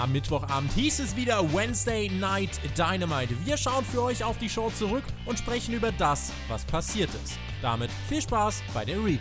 Am Mittwochabend hieß es wieder Wednesday Night Dynamite. Wir schauen für euch auf die Show zurück und sprechen über das, was passiert ist. Damit viel Spaß bei der Review.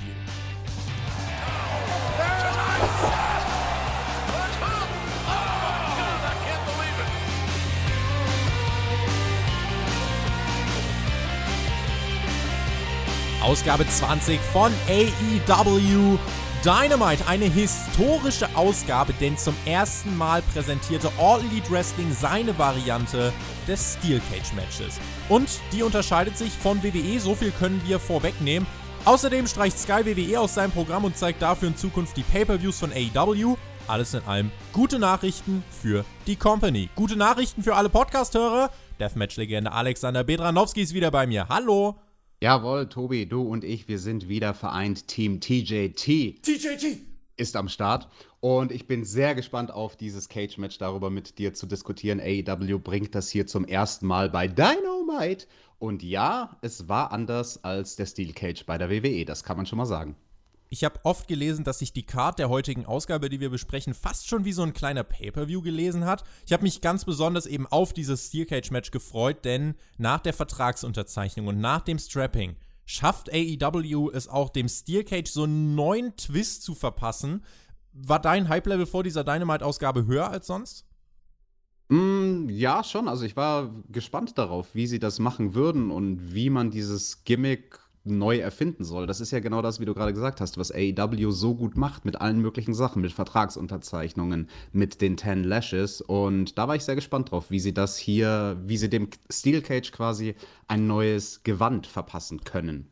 Ausgabe 20 von AEW Dynamite, eine historische Ausgabe, denn zum ersten Mal präsentierte All Elite Wrestling seine Variante des Steel Cage Matches. Und die unterscheidet sich von WWE, so viel können wir vorwegnehmen. Außerdem streicht Sky WWE aus seinem Programm und zeigt dafür in Zukunft die Pay-Per-Views von AEW. Alles in allem gute Nachrichten für die Company. Gute Nachrichten für alle Podcast-Hörer. Deathmatch-Legende Alexander Bedranowski ist wieder bei mir. Hallo! Jawohl, Tobi, du und ich, wir sind wieder vereint. Team TJT. TJT! Ist am Start. Und ich bin sehr gespannt auf dieses Cage-Match, darüber mit dir zu diskutieren. AEW bringt das hier zum ersten Mal bei Dynamite. Und ja, es war anders als der Steel Cage bei der WWE, das kann man schon mal sagen. Ich habe oft gelesen, dass sich die Card der heutigen Ausgabe, die wir besprechen, fast schon wie so ein kleiner Pay-per-View gelesen hat. Ich habe mich ganz besonders eben auf dieses Steel Cage Match gefreut, denn nach der Vertragsunterzeichnung und nach dem Strapping schafft AEW es auch dem Steel Cage so einen neuen Twist zu verpassen. War dein Hype-Level vor dieser Dynamite-Ausgabe höher als sonst? Mm, ja, schon. Also ich war gespannt darauf, wie sie das machen würden und wie man dieses Gimmick neu erfinden soll. Das ist ja genau das, wie du gerade gesagt hast, was AEW so gut macht mit allen möglichen Sachen, mit Vertragsunterzeichnungen, mit den Ten Lashes. Und da war ich sehr gespannt drauf, wie sie das hier, wie sie dem Steel Cage quasi ein neues Gewand verpassen können.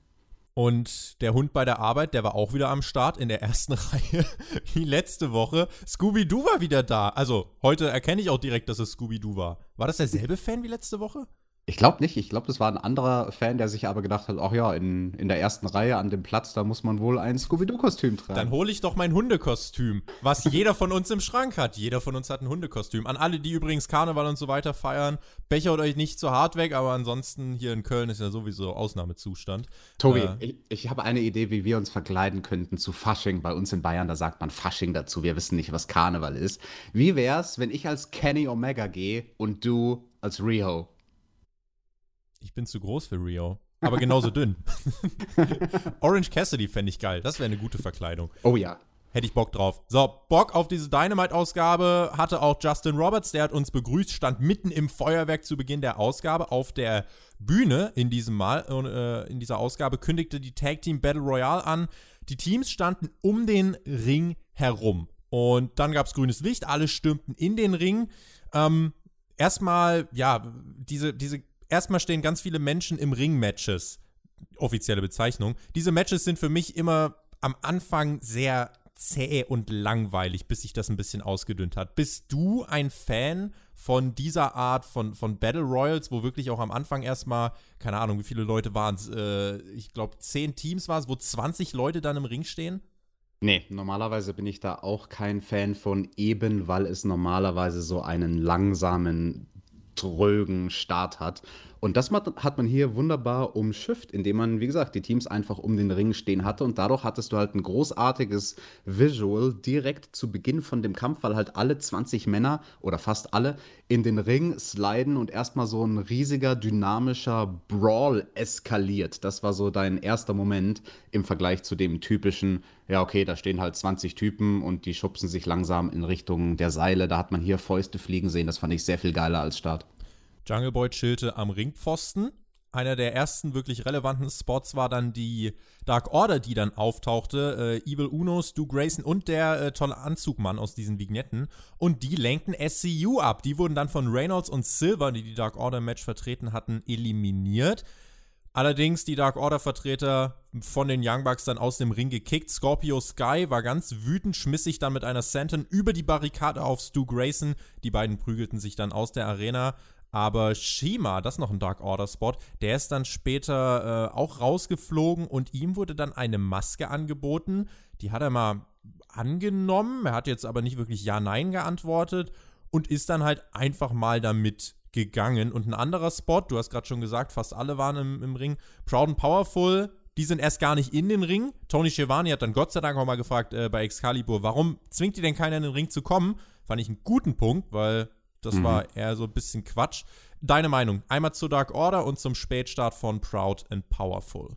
Und der Hund bei der Arbeit, der war auch wieder am Start in der ersten Reihe, wie letzte Woche. Scooby-Doo war wieder da. Also, heute erkenne ich auch direkt, dass es Scooby-Doo war. War das derselbe Fan wie letzte Woche? Ich glaube nicht. Ich glaube, das war ein anderer Fan, der sich aber gedacht hat, ach ja, in, in der ersten Reihe an dem Platz, da muss man wohl ein Scooby-Doo-Kostüm tragen. Dann hole ich doch mein Hundekostüm, was jeder von uns im Schrank hat. Jeder von uns hat ein Hundekostüm. An alle, die übrigens Karneval und so weiter feiern, bechert euch nicht zu hart weg, aber ansonsten hier in Köln ist ja sowieso Ausnahmezustand. Tobi, äh, ich, ich habe eine Idee, wie wir uns verkleiden könnten zu Fasching. Bei uns in Bayern, da sagt man Fasching dazu. Wir wissen nicht, was Karneval ist. Wie wär's, wenn ich als Kenny Omega gehe und du als Riho? Ich bin zu groß für Rio. Aber genauso dünn. Orange Cassidy fände ich geil. Das wäre eine gute Verkleidung. Oh ja. Hätte ich Bock drauf. So, Bock auf diese Dynamite-Ausgabe hatte auch Justin Roberts. Der hat uns begrüßt, stand mitten im Feuerwerk zu Beginn der Ausgabe auf der Bühne in diesem Mal. Äh, in dieser Ausgabe kündigte die Tag Team Battle Royale an. Die Teams standen um den Ring herum. Und dann gab es grünes Licht. Alle stürmten in den Ring. Ähm, erstmal, ja, diese, diese erstmal stehen ganz viele Menschen im Ring-Matches. Offizielle Bezeichnung. Diese Matches sind für mich immer am Anfang sehr zäh und langweilig, bis sich das ein bisschen ausgedünnt hat. Bist du ein Fan von dieser Art von, von Battle Royals, wo wirklich auch am Anfang erstmal, keine Ahnung, wie viele Leute waren es, äh, ich glaube, zehn Teams war es, wo 20 Leute dann im Ring stehen? Nee, normalerweise bin ich da auch kein Fan von, eben weil es normalerweise so einen langsamen trögen Start hat. Und das hat man hier wunderbar umschifft, indem man, wie gesagt, die Teams einfach um den Ring stehen hatte. Und dadurch hattest du halt ein großartiges Visual direkt zu Beginn von dem Kampf, weil halt alle 20 Männer oder fast alle in den Ring sliden und erstmal so ein riesiger, dynamischer Brawl eskaliert. Das war so dein erster Moment im Vergleich zu dem typischen, ja, okay, da stehen halt 20 Typen und die schubsen sich langsam in Richtung der Seile. Da hat man hier Fäuste fliegen sehen. Das fand ich sehr viel geiler als Start. Jungle Boy chillte am Ringpfosten. Einer der ersten wirklich relevanten Spots war dann die Dark Order, die dann auftauchte. Äh, Evil Uno, Stu Grayson und der äh, tolle Anzugmann aus diesen Vignetten. Und die lenkten SCU ab. Die wurden dann von Reynolds und Silver, die die Dark Order Match vertreten hatten, eliminiert. Allerdings die Dark Order-Vertreter von den Young Bucks dann aus dem Ring gekickt. Scorpio Sky war ganz wütend, schmiss sich dann mit einer Senton über die Barrikade auf Stu Grayson. Die beiden prügelten sich dann aus der Arena. Aber Shima, das ist noch ein Dark Order Spot, der ist dann später äh, auch rausgeflogen und ihm wurde dann eine Maske angeboten. Die hat er mal angenommen. Er hat jetzt aber nicht wirklich Ja-Nein geantwortet und ist dann halt einfach mal damit gegangen. Und ein anderer Spot, du hast gerade schon gesagt, fast alle waren im, im Ring. Proud and Powerful, die sind erst gar nicht in den Ring. Tony Schiavone hat dann Gott sei Dank auch mal gefragt äh, bei Excalibur, warum zwingt ihr denn keiner in den Ring zu kommen? Fand ich einen guten Punkt, weil das mhm. war eher so ein bisschen Quatsch. Deine Meinung? Einmal zu Dark Order und zum Spätstart von Proud and Powerful.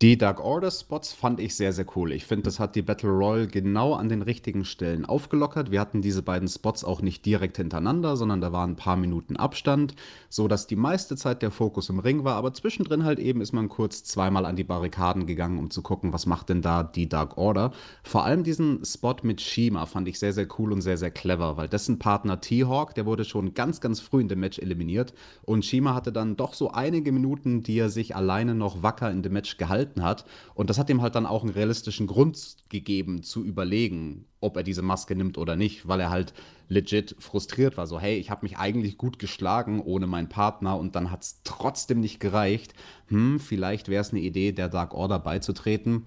Die Dark Order Spots fand ich sehr, sehr cool. Ich finde, das hat die Battle Royale genau an den richtigen Stellen aufgelockert. Wir hatten diese beiden Spots auch nicht direkt hintereinander, sondern da waren ein paar Minuten Abstand, so dass die meiste Zeit der Fokus im Ring war. Aber zwischendrin halt eben ist man kurz zweimal an die Barrikaden gegangen, um zu gucken, was macht denn da die Dark Order. Vor allem diesen Spot mit Shima fand ich sehr, sehr cool und sehr, sehr clever, weil dessen Partner T-Hawk, der wurde schon ganz, ganz früh in dem Match eliminiert. Und Shima hatte dann doch so einige Minuten, die er sich alleine noch wacker in dem Match gehalten gehalten hat. Und das hat ihm halt dann auch einen realistischen Grund gegeben, zu überlegen, ob er diese Maske nimmt oder nicht, weil er halt legit frustriert war. So, hey, ich habe mich eigentlich gut geschlagen ohne meinen Partner und dann hat es trotzdem nicht gereicht. Hm, vielleicht wäre es eine Idee, der Dark Order beizutreten.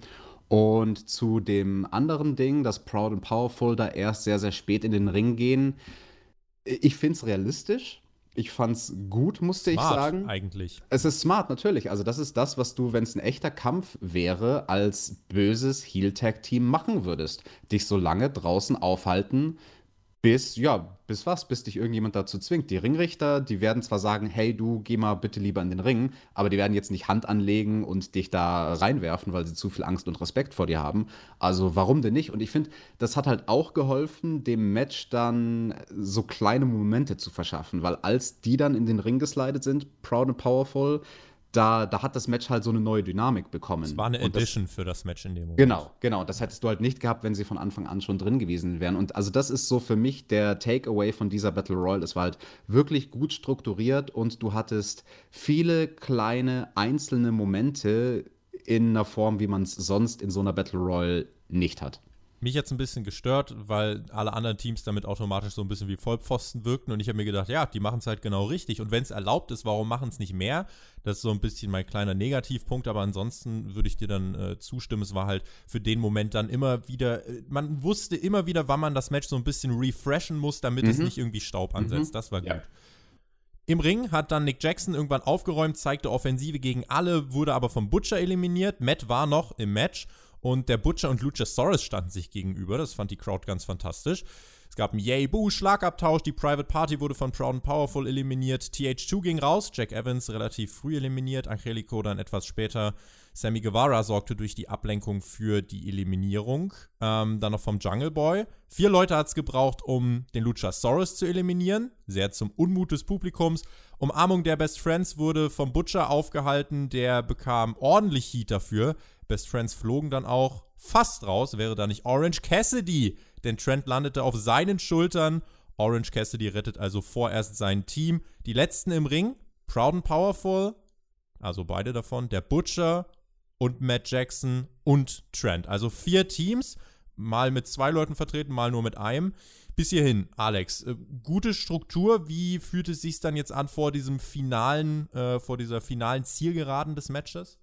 Und zu dem anderen Ding, dass Proud and Powerful da erst sehr, sehr spät in den Ring gehen, ich finde es realistisch. Ich fand's gut, musste smart, ich sagen. Eigentlich. Es ist smart, natürlich. Also, das ist das, was du, wenn es ein echter Kampf wäre, als böses Heel-Tag-Team machen würdest. Dich so lange draußen aufhalten, bis, ja, bis was? Bis dich irgendjemand dazu zwingt. Die Ringrichter, die werden zwar sagen, hey, du geh mal bitte lieber in den Ring, aber die werden jetzt nicht Hand anlegen und dich da reinwerfen, weil sie zu viel Angst und Respekt vor dir haben. Also warum denn nicht? Und ich finde, das hat halt auch geholfen, dem Match dann so kleine Momente zu verschaffen, weil als die dann in den Ring geslidet sind, Proud and Powerful, da, da hat das Match halt so eine neue Dynamik bekommen. Es war eine Edition das, für das Match in dem Moment. Genau, genau. Das hättest du halt nicht gehabt, wenn sie von Anfang an schon drin gewesen wären. Und also das ist so für mich der Takeaway von dieser Battle Royale. Es war halt wirklich gut strukturiert und du hattest viele kleine einzelne Momente in einer Form, wie man es sonst in so einer Battle Royale nicht hat mich jetzt ein bisschen gestört, weil alle anderen Teams damit automatisch so ein bisschen wie Vollpfosten wirkten und ich habe mir gedacht, ja, die machen es halt genau richtig und wenn es erlaubt ist, warum machen es nicht mehr? Das ist so ein bisschen mein kleiner Negativpunkt, aber ansonsten würde ich dir dann äh, zustimmen, es war halt für den Moment dann immer wieder, äh, man wusste immer wieder, wann man das Match so ein bisschen refreshen muss, damit mhm. es nicht irgendwie Staub ansetzt. Mhm. Das war gut. Ja. Im Ring hat dann Nick Jackson irgendwann aufgeräumt, zeigte Offensive gegen alle, wurde aber vom Butcher eliminiert. Matt war noch im Match und der Butcher und Luchasaurus standen sich gegenüber. Das fand die Crowd ganz fantastisch. Es gab einen Yay Boo Schlagabtausch, die Private Party wurde von Proud and Powerful eliminiert, TH2 ging raus, Jack Evans relativ früh eliminiert, Angelico dann etwas später. Sammy Guevara sorgte durch die Ablenkung für die Eliminierung. Ähm, dann noch vom Jungle Boy. Vier Leute hat es gebraucht, um den Luchasaurus zu eliminieren. Sehr zum Unmut des Publikums. Umarmung der Best Friends wurde vom Butcher aufgehalten. Der bekam ordentlich Heat dafür. Best Friends flogen dann auch fast raus, wäre da nicht Orange Cassidy, denn Trent landete auf seinen Schultern. Orange Cassidy rettet also vorerst sein Team. Die letzten im Ring, Proud and Powerful, also beide davon, der Butcher und Matt Jackson und Trent. Also vier Teams, mal mit zwei Leuten vertreten, mal nur mit einem. Bis hierhin, Alex, äh, gute Struktur. Wie fühlt es sich dann jetzt an vor diesem finalen, äh, vor dieser finalen Zielgeraden des Matches?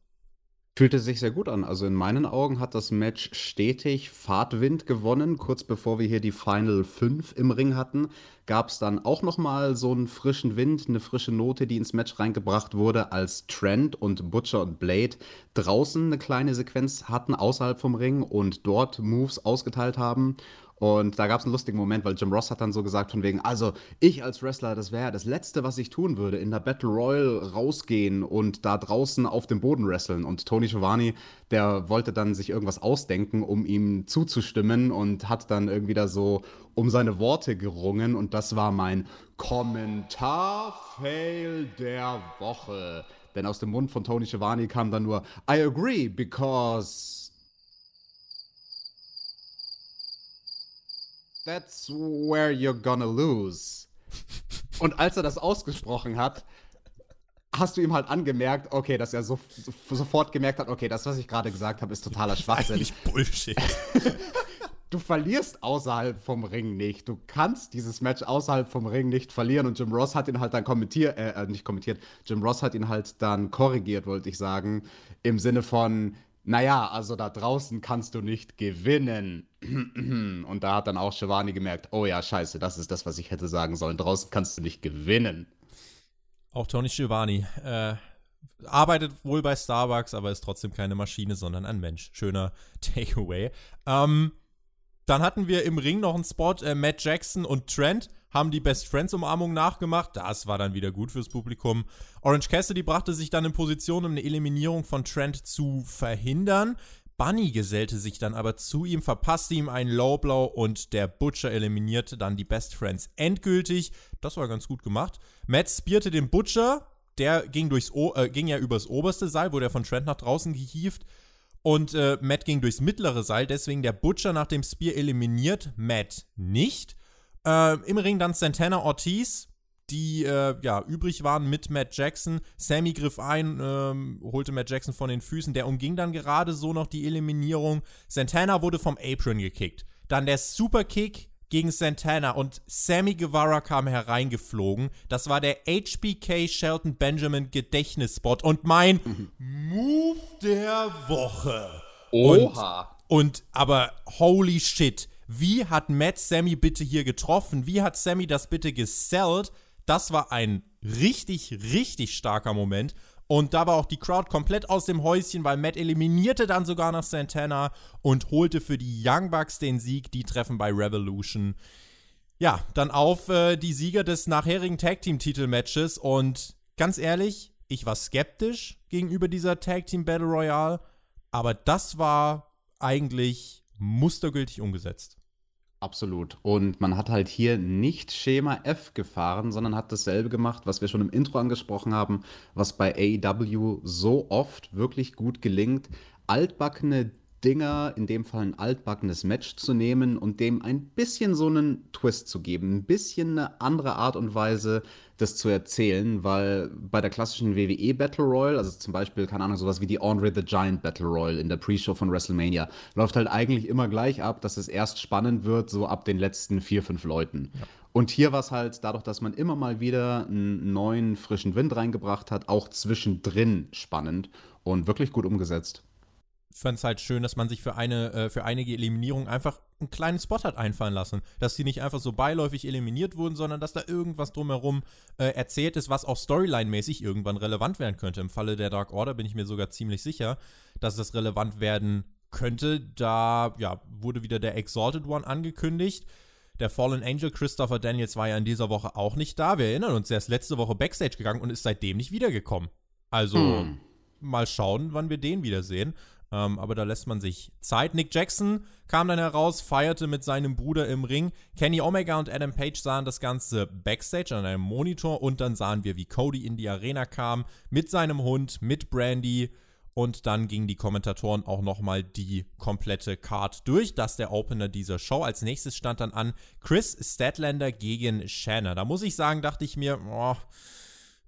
Fühlte sich sehr gut an. Also in meinen Augen hat das Match stetig Fahrtwind gewonnen. Kurz bevor wir hier die Final 5 im Ring hatten, gab es dann auch noch mal so einen frischen Wind, eine frische Note, die ins Match reingebracht wurde, als Trent und Butcher und Blade draußen eine kleine Sequenz hatten außerhalb vom Ring und dort Moves ausgeteilt haben. Und da gab es einen lustigen Moment, weil Jim Ross hat dann so gesagt von wegen, also ich als Wrestler, das wäre das Letzte, was ich tun würde, in der Battle Royale rausgehen und da draußen auf dem Boden wresteln. Und Tony Giovanni, der wollte dann sich irgendwas ausdenken, um ihm zuzustimmen und hat dann irgendwie da so um seine Worte gerungen. Und das war mein Kommentar-Fail der Woche. Denn aus dem Mund von Tony Giovanni kam dann nur, I agree, because That's where you're gonna lose. Und als er das ausgesprochen hat, hast du ihm halt angemerkt, okay, dass er so, so sofort gemerkt hat, okay, das, was ich gerade gesagt habe, ist totaler Schwachsinn. Eigentlich Bullshit. du verlierst außerhalb vom Ring nicht. Du kannst dieses Match außerhalb vom Ring nicht verlieren. Und Jim Ross hat ihn halt dann kommentiert, äh, äh nicht kommentiert, Jim Ross hat ihn halt dann korrigiert, wollte ich sagen, im Sinne von, naja, also da draußen kannst du nicht gewinnen. Und da hat dann auch Shivani gemerkt, oh ja, scheiße, das ist das, was ich hätte sagen sollen. Draußen kannst du nicht gewinnen. Auch Tony Shivani äh, arbeitet wohl bei Starbucks, aber ist trotzdem keine Maschine, sondern ein Mensch. Schöner Takeaway. Ähm, Dann hatten wir im Ring noch einen Spot, äh, Matt Jackson und Trent haben die Best Friends Umarmung nachgemacht. Das war dann wieder gut fürs Publikum. Orange Cassidy brachte sich dann in Position, um eine Eliminierung von Trent zu verhindern. Bunny gesellte sich dann aber zu ihm, verpasste ihm einen Low Blow und der Butcher eliminierte dann die Best Friends endgültig. Das war ganz gut gemacht. Matt spierte den Butcher, der ging, durchs o äh, ging ja übers oberste Seil, wurde er von Trent nach draußen gehievt. Und äh, Matt ging durchs mittlere Seil, deswegen der Butcher nach dem Spear eliminiert, Matt nicht. Äh, Im Ring dann Santana Ortiz, die äh, ja übrig waren mit Matt Jackson. Sammy griff ein, ähm, holte Matt Jackson von den Füßen. Der umging dann gerade so noch die Eliminierung. Santana wurde vom Apron gekickt. Dann der Superkick gegen Santana und Sammy Guevara kam hereingeflogen. Das war der HBK Shelton Benjamin Gedächtnisspot und mein Move der Woche. Oha. Und, und aber holy shit, wie hat Matt Sammy bitte hier getroffen? Wie hat Sammy das bitte gesellt? Das war ein richtig, richtig starker Moment. Und da war auch die Crowd komplett aus dem Häuschen, weil Matt eliminierte dann sogar noch Santana und holte für die Young Bucks den Sieg. Die treffen bei Revolution. Ja, dann auf äh, die Sieger des nachherigen Tag Team Titelmatches. Und ganz ehrlich, ich war skeptisch gegenüber dieser Tag Team Battle Royale. Aber das war eigentlich mustergültig umgesetzt. Absolut. Und man hat halt hier nicht Schema F gefahren, sondern hat dasselbe gemacht, was wir schon im Intro angesprochen haben, was bei AEW so oft wirklich gut gelingt. Altbackene Dinger, in dem Fall ein altbackenes Match zu nehmen und dem ein bisschen so einen Twist zu geben, ein bisschen eine andere Art und Weise, das zu erzählen, weil bei der klassischen WWE Battle Royale, also zum Beispiel, keine Ahnung, sowas wie die Andre the Giant Battle Royale in der Pre-Show von WrestleMania, läuft halt eigentlich immer gleich ab, dass es erst spannend wird, so ab den letzten vier, fünf Leuten. Ja. Und hier war es halt dadurch, dass man immer mal wieder einen neuen, frischen Wind reingebracht hat, auch zwischendrin spannend und wirklich gut umgesetzt fand es halt schön, dass man sich für eine, äh, für einige Eliminierungen einfach einen kleinen Spot hat einfallen lassen. Dass sie nicht einfach so beiläufig eliminiert wurden, sondern dass da irgendwas drumherum äh, erzählt ist, was auch Storyline-mäßig irgendwann relevant werden könnte. Im Falle der Dark Order bin ich mir sogar ziemlich sicher, dass das relevant werden könnte. Da ja, wurde wieder der Exalted One angekündigt. Der Fallen Angel Christopher Daniels war ja in dieser Woche auch nicht da. Wir erinnern uns, er ist letzte Woche Backstage gegangen und ist seitdem nicht wiedergekommen. Also hm. mal schauen, wann wir den wiedersehen. Ähm, aber da lässt man sich Zeit. Nick Jackson kam dann heraus, feierte mit seinem Bruder im Ring. Kenny Omega und Adam Page sahen das Ganze backstage an einem Monitor und dann sahen wir, wie Cody in die Arena kam mit seinem Hund, mit Brandy. Und dann gingen die Kommentatoren auch nochmal die komplette Card durch. Das ist der Opener dieser Show. Als nächstes stand dann an Chris Statlander gegen Shanna. Da muss ich sagen, dachte ich mir, oh,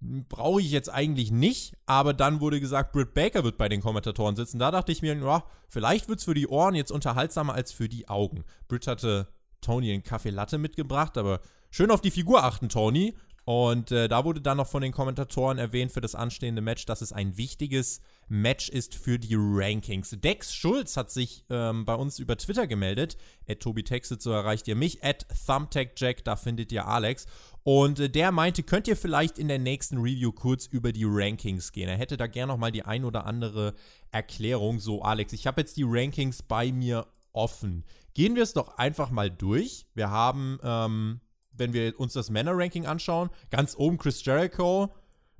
brauche ich jetzt eigentlich nicht, aber dann wurde gesagt, Britt Baker wird bei den Kommentatoren sitzen. Da dachte ich mir, ja, vielleicht wird es für die Ohren jetzt unterhaltsamer als für die Augen. Britt hatte Tony einen Kaffee Latte mitgebracht, aber schön auf die Figur achten, Tony. Und äh, da wurde dann noch von den Kommentatoren erwähnt für das anstehende Match, dass es ein wichtiges Match ist für die Rankings. Dex Schulz hat sich ähm, bei uns über Twitter gemeldet. At Tobi Texte, so erreicht ihr mich. At ThumbtackJack, da findet ihr Alex. Und äh, der meinte, könnt ihr vielleicht in der nächsten Review kurz über die Rankings gehen. Er hätte da gerne nochmal die ein oder andere Erklärung. So, Alex, ich habe jetzt die Rankings bei mir offen. Gehen wir es doch einfach mal durch. Wir haben ähm, wenn wir uns das Männer-Ranking anschauen, ganz oben Chris Jericho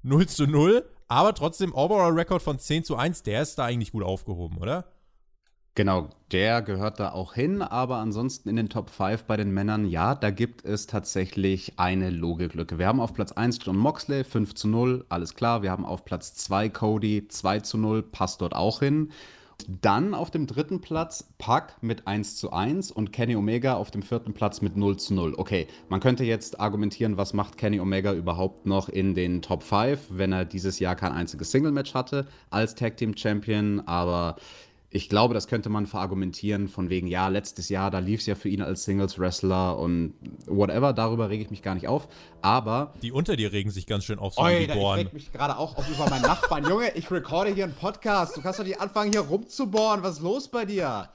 0 zu 0, aber trotzdem Overall-Record von 10 zu 1, der ist da eigentlich gut aufgehoben, oder? Genau, der gehört da auch hin, aber ansonsten in den Top 5 bei den Männern, ja, da gibt es tatsächlich eine Logiklücke. Wir haben auf Platz 1 John Moxley, 5 zu 0, alles klar. Wir haben auf Platz 2 Cody, 2 zu 0, passt dort auch hin. Dann auf dem dritten Platz Pack mit 1 zu 1 und Kenny Omega auf dem vierten Platz mit 0 zu 0. Okay, man könnte jetzt argumentieren, was macht Kenny Omega überhaupt noch in den Top 5, wenn er dieses Jahr kein einziges Single-Match hatte als Tag Team Champion, aber ich glaube, das könnte man verargumentieren von wegen, ja, letztes Jahr, da lief es ja für ihn als Singles-Wrestler und whatever, darüber rege ich mich gar nicht auf. Aber. Die unter dir regen sich ganz schön auf, so Oi, Ich reg mich gerade auch auf über meinen Nachbarn. Junge, ich recorde hier einen Podcast. Du kannst doch nicht anfangen, hier rumzubohren. Was ist los bei dir?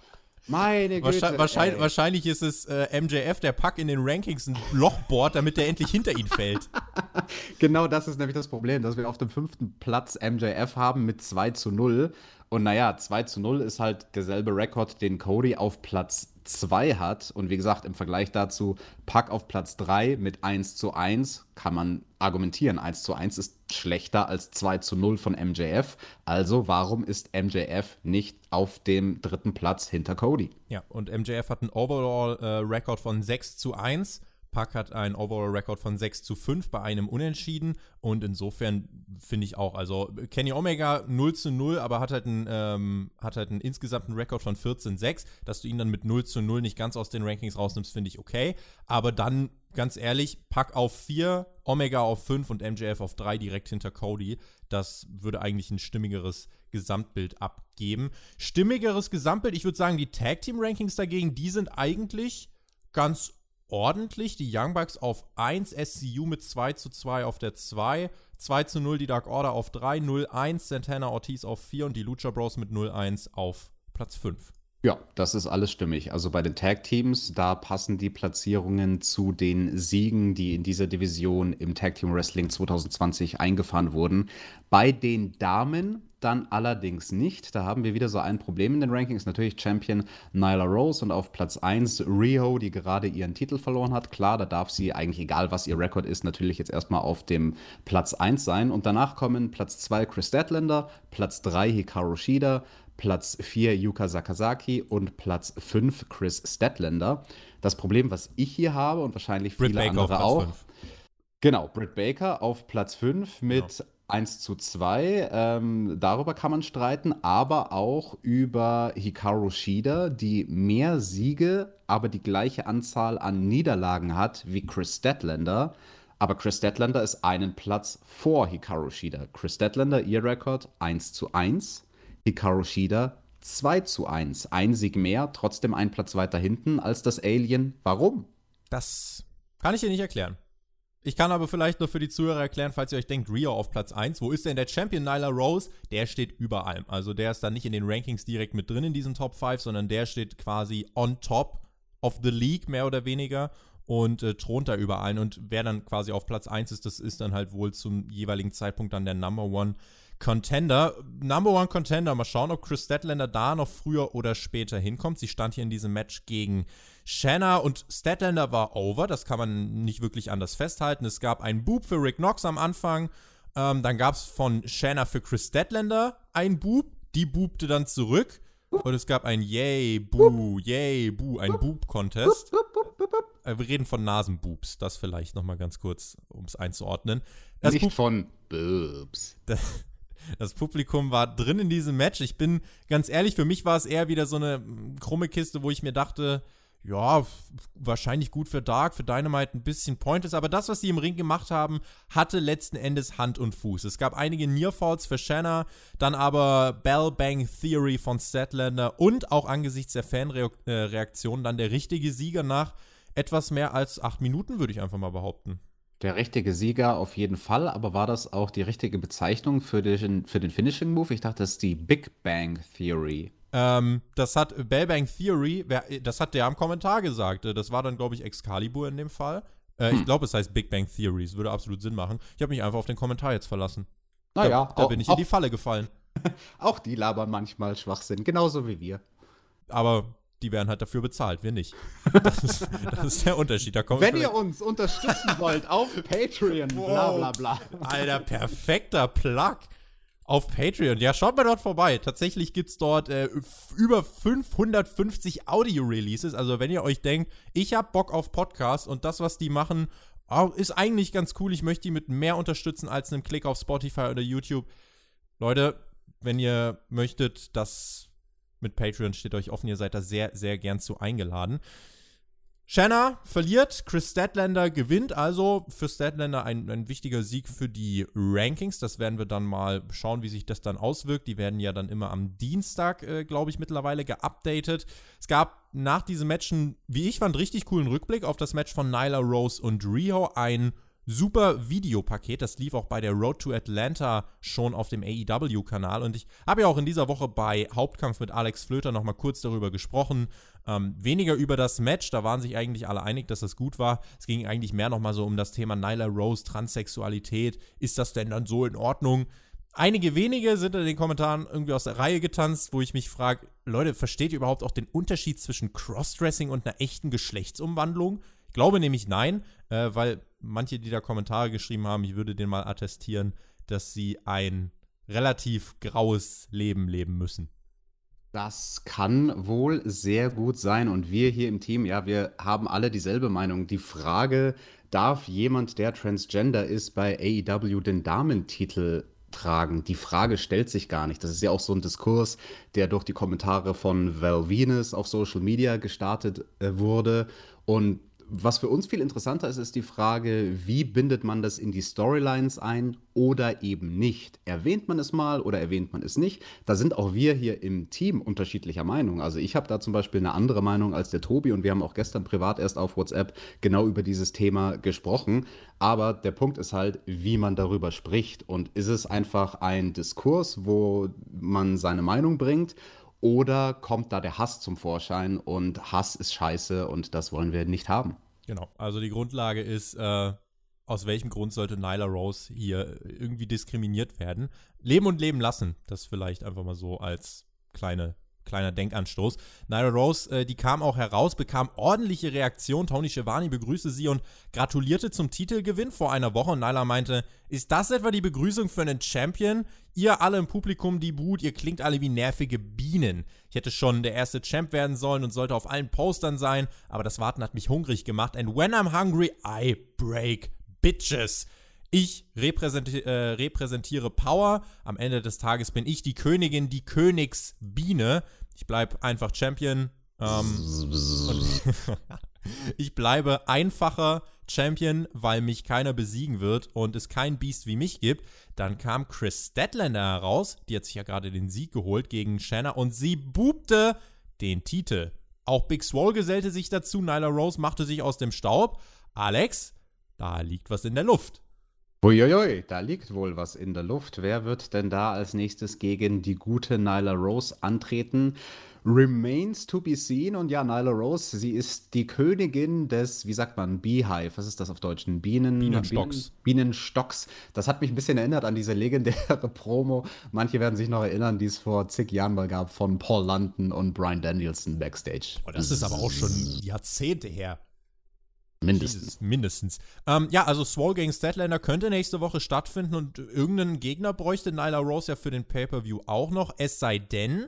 Meine Güte. Wahrscheinlich, wahrscheinlich, wahrscheinlich ist es äh, MJF, der Pack in den Rankings ein Loch bohrt, damit der endlich hinter ihn fällt. genau das ist nämlich das Problem, dass wir auf dem fünften Platz MJF haben mit 2 zu 0. Und naja, 2 zu 0 ist halt derselbe Rekord, den Cody auf Platz 2 hat. Und wie gesagt, im Vergleich dazu, Pack auf Platz 3 mit 1 zu 1 kann man argumentieren. 1 zu 1 ist schlechter als 2 zu 0 von MJF. Also warum ist MJF nicht auf dem dritten Platz hinter Cody? Ja, und MJF hat einen Overall-Rekord äh, von 6 zu 1. Pack hat einen Overall-Rekord von 6 zu 5 bei einem Unentschieden und insofern finde ich auch, also Kenny Omega 0 zu 0, aber hat halt einen, ähm, hat halt einen insgesamten Rekord von 14 6. Dass du ihn dann mit 0 zu 0 nicht ganz aus den Rankings rausnimmst, finde ich okay. Aber dann, ganz ehrlich, Pack auf 4, Omega auf 5 und MJF auf 3 direkt hinter Cody. Das würde eigentlich ein stimmigeres Gesamtbild abgeben. Stimmigeres Gesamtbild, ich würde sagen, die Tag Team Rankings dagegen, die sind eigentlich ganz ordentlich. Die Young Bucks auf 1, SCU mit 2 zu 2 auf der 2, 2 zu 0 die Dark Order auf 3, 0-1 Santana Ortiz auf 4 und die Lucha Bros mit 0-1 auf Platz 5. Ja, das ist alles stimmig. Also bei den Tag-Teams, da passen die Platzierungen zu den Siegen, die in dieser Division im Tag-Team Wrestling 2020 eingefahren wurden. Bei den Damen dann allerdings nicht. Da haben wir wieder so ein Problem in den Rankings. Natürlich Champion Nyla Rose und auf Platz 1 Rio, die gerade ihren Titel verloren hat. Klar, da darf sie eigentlich, egal was ihr Rekord ist, natürlich jetzt erstmal auf dem Platz 1 sein. Und danach kommen Platz 2 Chris Statlander, Platz 3 Hikaru Shida, Platz 4 Yuka Sakazaki und Platz 5 Chris Statlander. Das Problem, was ich hier habe und wahrscheinlich viele Britt andere auch. Fünf. Genau, Britt Baker auf Platz 5 mit genau. 1 zu 2. Ähm, darüber kann man streiten, aber auch über Hikaru Shida, die mehr Siege, aber die gleiche Anzahl an Niederlagen hat wie Chris Statlander. Aber Chris Statlander ist einen Platz vor Hikaru Shida. Chris Statlander, ihr Rekord 1 zu 1. Hikaru Shida 2 zu 1. Ein Sieg mehr, trotzdem ein Platz weiter hinten als das Alien. Warum? Das kann ich dir nicht erklären. Ich kann aber vielleicht nur für die Zuhörer erklären, falls ihr euch denkt, Rio auf Platz 1, wo ist denn der Champion Nyla Rose? Der steht über allem. Also der ist dann nicht in den Rankings direkt mit drin in diesen Top 5, sondern der steht quasi on top of the league, mehr oder weniger, und äh, thront da über allen. Und wer dann quasi auf Platz 1 ist, das ist dann halt wohl zum jeweiligen Zeitpunkt dann der Number One Contender. Number One Contender. Mal schauen, ob Chris Statlander da noch früher oder später hinkommt. Sie stand hier in diesem Match gegen Shanna und Statlander war over. Das kann man nicht wirklich anders festhalten. Es gab einen Boop für Rick Knox am Anfang. Ähm, dann gab es von Shanna für Chris Statlander einen Boop. Die boopte dann zurück. Und es gab ein Yay, Boo, Yay, Boo, ein Boop-Contest. Äh, wir reden von Nasenboobs. Das vielleicht nochmal ganz kurz, um es einzuordnen. Das Nicht Boop von Boobs. Das Publikum war drin in diesem Match. Ich bin ganz ehrlich, für mich war es eher wieder so eine krumme Kiste, wo ich mir dachte, ja, wahrscheinlich gut für Dark, für Dynamite ein bisschen Pointless, aber das, was sie im Ring gemacht haben, hatte letzten Endes Hand und Fuß. Es gab einige Nearfalls für Shanna, dann aber Bell Bang Theory von Statlander und auch angesichts der Fanreaktion dann der richtige Sieger nach etwas mehr als acht Minuten, würde ich einfach mal behaupten. Der richtige Sieger auf jeden Fall, aber war das auch die richtige Bezeichnung für den, für den Finishing Move? Ich dachte, das ist die Big Bang Theory. Ähm, das hat Bell Bang Theory, das hat der am Kommentar gesagt. Das war dann, glaube ich, Excalibur in dem Fall. Äh, hm. Ich glaube, es heißt Big Bang Theory. Es würde absolut Sinn machen. Ich habe mich einfach auf den Kommentar jetzt verlassen. Naja, da, da bin ich in die Falle gefallen. auch die labern manchmal Schwachsinn, genauso wie wir. Aber die werden halt dafür bezahlt, wir nicht. Das ist, das ist der Unterschied. Wenn ihr uns unterstützen wollt auf Patreon, bla bla bla. Alter, perfekter Plug. Auf Patreon. Ja, schaut mal dort vorbei. Tatsächlich gibt es dort äh, über 550 Audio-Releases. Also, wenn ihr euch denkt, ich habe Bock auf Podcasts und das, was die machen, oh, ist eigentlich ganz cool. Ich möchte die mit mehr unterstützen als einem Klick auf Spotify oder YouTube. Leute, wenn ihr möchtet, dass mit Patreon steht euch offen, ihr seid da sehr, sehr gern zu eingeladen. Shanna verliert, Chris Statlander gewinnt, also für Statlander ein, ein wichtiger Sieg für die Rankings. Das werden wir dann mal schauen, wie sich das dann auswirkt. Die werden ja dann immer am Dienstag, äh, glaube ich, mittlerweile geupdatet. Es gab nach diesem Match einen, wie ich fand, richtig coolen Rückblick auf das Match von Nyla Rose und Rio. Ein super Videopaket. Das lief auch bei der Road to Atlanta schon auf dem AEW-Kanal. Und ich habe ja auch in dieser Woche bei Hauptkampf mit Alex Flöter nochmal kurz darüber gesprochen. Ähm, weniger über das Match, da waren sich eigentlich alle einig, dass das gut war. Es ging eigentlich mehr nochmal so um das Thema Nyla Rose, Transsexualität. Ist das denn dann so in Ordnung? Einige wenige sind in den Kommentaren irgendwie aus der Reihe getanzt, wo ich mich frage, Leute, versteht ihr überhaupt auch den Unterschied zwischen Crossdressing und einer echten Geschlechtsumwandlung? Ich glaube nämlich nein, äh, weil manche, die da Kommentare geschrieben haben, ich würde denen mal attestieren, dass sie ein relativ graues Leben leben müssen. Das kann wohl sehr gut sein. Und wir hier im Team, ja, wir haben alle dieselbe Meinung. Die Frage, darf jemand, der Transgender ist, bei AEW den Damentitel tragen? Die Frage stellt sich gar nicht. Das ist ja auch so ein Diskurs, der durch die Kommentare von Val Venus auf Social Media gestartet äh, wurde. Und was für uns viel interessanter ist, ist die Frage, wie bindet man das in die Storylines ein oder eben nicht? Erwähnt man es mal oder erwähnt man es nicht? Da sind auch wir hier im Team unterschiedlicher Meinung. Also ich habe da zum Beispiel eine andere Meinung als der Tobi und wir haben auch gestern privat erst auf WhatsApp genau über dieses Thema gesprochen. Aber der Punkt ist halt, wie man darüber spricht. Und ist es einfach ein Diskurs, wo man seine Meinung bringt? Oder kommt da der Hass zum Vorschein und Hass ist scheiße und das wollen wir nicht haben? Genau, also die Grundlage ist, äh, aus welchem Grund sollte Nyla Rose hier irgendwie diskriminiert werden? Leben und leben lassen, das vielleicht einfach mal so als kleine kleiner Denkanstoß. Nyla Rose, äh, die kam auch heraus, bekam ordentliche Reaktion. Tony Schiavone begrüßte sie und gratulierte zum Titelgewinn vor einer Woche. Und Nyla meinte, ist das etwa die Begrüßung für einen Champion? Ihr alle im Publikum, die Brut, ihr klingt alle wie nervige Bienen. Ich hätte schon der erste Champ werden sollen und sollte auf allen Postern sein, aber das Warten hat mich hungrig gemacht. And when I'm hungry, I break bitches. Ich repräsenti äh, repräsentiere Power. Am Ende des Tages bin ich die Königin, die Königsbiene. Ich bleibe einfach Champion. Ähm, ich bleibe einfacher Champion, weil mich keiner besiegen wird und es kein Beast wie mich gibt. Dann kam Chris Statlander heraus. Die hat sich ja gerade den Sieg geholt gegen Shanna und sie bubte den Titel. Auch Big Swole gesellte sich dazu. Nyla Rose machte sich aus dem Staub. Alex, da liegt was in der Luft. Uiuiui, da liegt wohl was in der Luft. Wer wird denn da als nächstes gegen die gute Nyla Rose antreten? Remains to be seen. Und ja, Nyla Rose, sie ist die Königin des, wie sagt man, Beehive. Was ist das auf Deutsch? Bienen, Bienenstocks. Bienen, Bienenstocks. Das hat mich ein bisschen erinnert an diese legendäre Promo. Manche werden sich noch erinnern, die es vor zig Jahren mal gab von Paul London und Brian Danielson backstage. Oh, das ist aber auch schon Jahrzehnte her. Mindestens. Jesus, mindestens. Ähm, ja, also Swole gegen Statlander könnte nächste Woche stattfinden und irgendeinen Gegner bräuchte Nyla Rose ja für den Pay-Per-View auch noch. Es sei denn,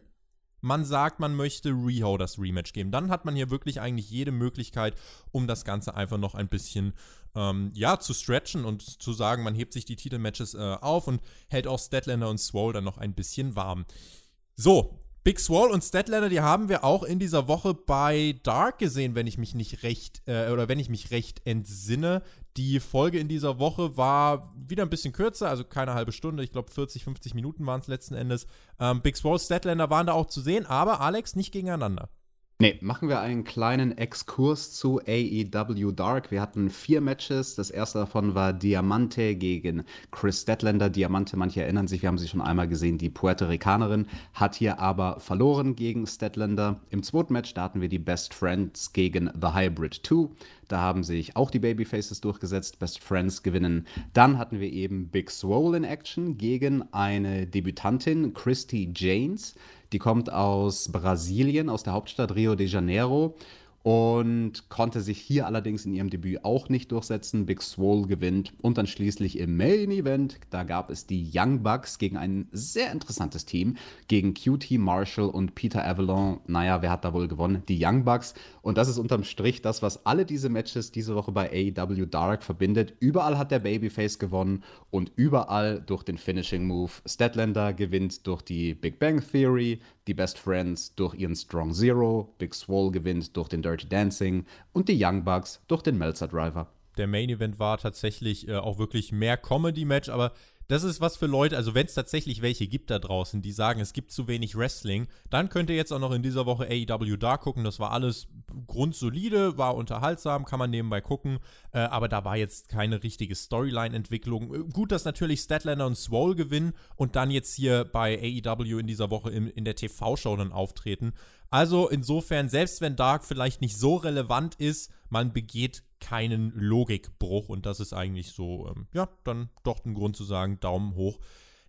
man sagt, man möchte Riho das Rematch geben. Dann hat man hier wirklich eigentlich jede Möglichkeit, um das Ganze einfach noch ein bisschen ähm, ja, zu stretchen und zu sagen, man hebt sich die Titelmatches äh, auf und hält auch Statlander und Swole dann noch ein bisschen warm. So, Big Swall und Statlander, die haben wir auch in dieser Woche bei Dark gesehen, wenn ich mich nicht recht, äh, oder wenn ich mich recht entsinne. Die Folge in dieser Woche war wieder ein bisschen kürzer, also keine halbe Stunde, ich glaube 40, 50 Minuten waren es letzten Endes. Ähm, Big Swall, Statlander waren da auch zu sehen, aber Alex nicht gegeneinander. Nee, machen wir einen kleinen Exkurs zu AEW Dark. Wir hatten vier Matches. Das erste davon war Diamante gegen Chris Statlander. Diamante, manche erinnern sich, wir haben sie schon einmal gesehen, die Puerto Ricanerin, hat hier aber verloren gegen Statlander. Im zweiten Match, da hatten wir die Best Friends gegen The Hybrid 2. Da haben sich auch die Babyfaces durchgesetzt. Best Friends gewinnen. Dann hatten wir eben Big Swole in Action gegen eine Debütantin, Christy Janes. Die kommt aus Brasilien, aus der Hauptstadt Rio de Janeiro und konnte sich hier allerdings in ihrem Debüt auch nicht durchsetzen. Big Swole gewinnt und dann schließlich im Main Event, da gab es die Young Bucks gegen ein sehr interessantes Team, gegen QT Marshall und Peter Avalon. Naja, wer hat da wohl gewonnen? Die Young Bucks. Und das ist unterm Strich das, was alle diese Matches diese Woche bei AEW Dark verbindet. Überall hat der Babyface gewonnen und überall durch den Finishing Move. Statlander gewinnt durch die Big Bang Theory, die Best Friends durch ihren Strong Zero, Big Swole gewinnt durch den Dirty Dancing und die Young Bucks durch den Melzer Driver. Der Main Event war tatsächlich äh, auch wirklich mehr Comedy-Match, aber das ist was für Leute, also wenn es tatsächlich welche gibt da draußen, die sagen, es gibt zu wenig Wrestling, dann könnt ihr jetzt auch noch in dieser Woche AEW da gucken. Das war alles grundsolide, war unterhaltsam, kann man nebenbei gucken, äh, aber da war jetzt keine richtige Storyline-Entwicklung. Äh, gut, dass natürlich Statlander und Swole gewinnen und dann jetzt hier bei AEW in dieser Woche in, in der TV-Show dann auftreten. Also insofern, selbst wenn Dark vielleicht nicht so relevant ist, man begeht keinen Logikbruch und das ist eigentlich so, ähm, ja, dann doch ein Grund zu sagen, Daumen hoch.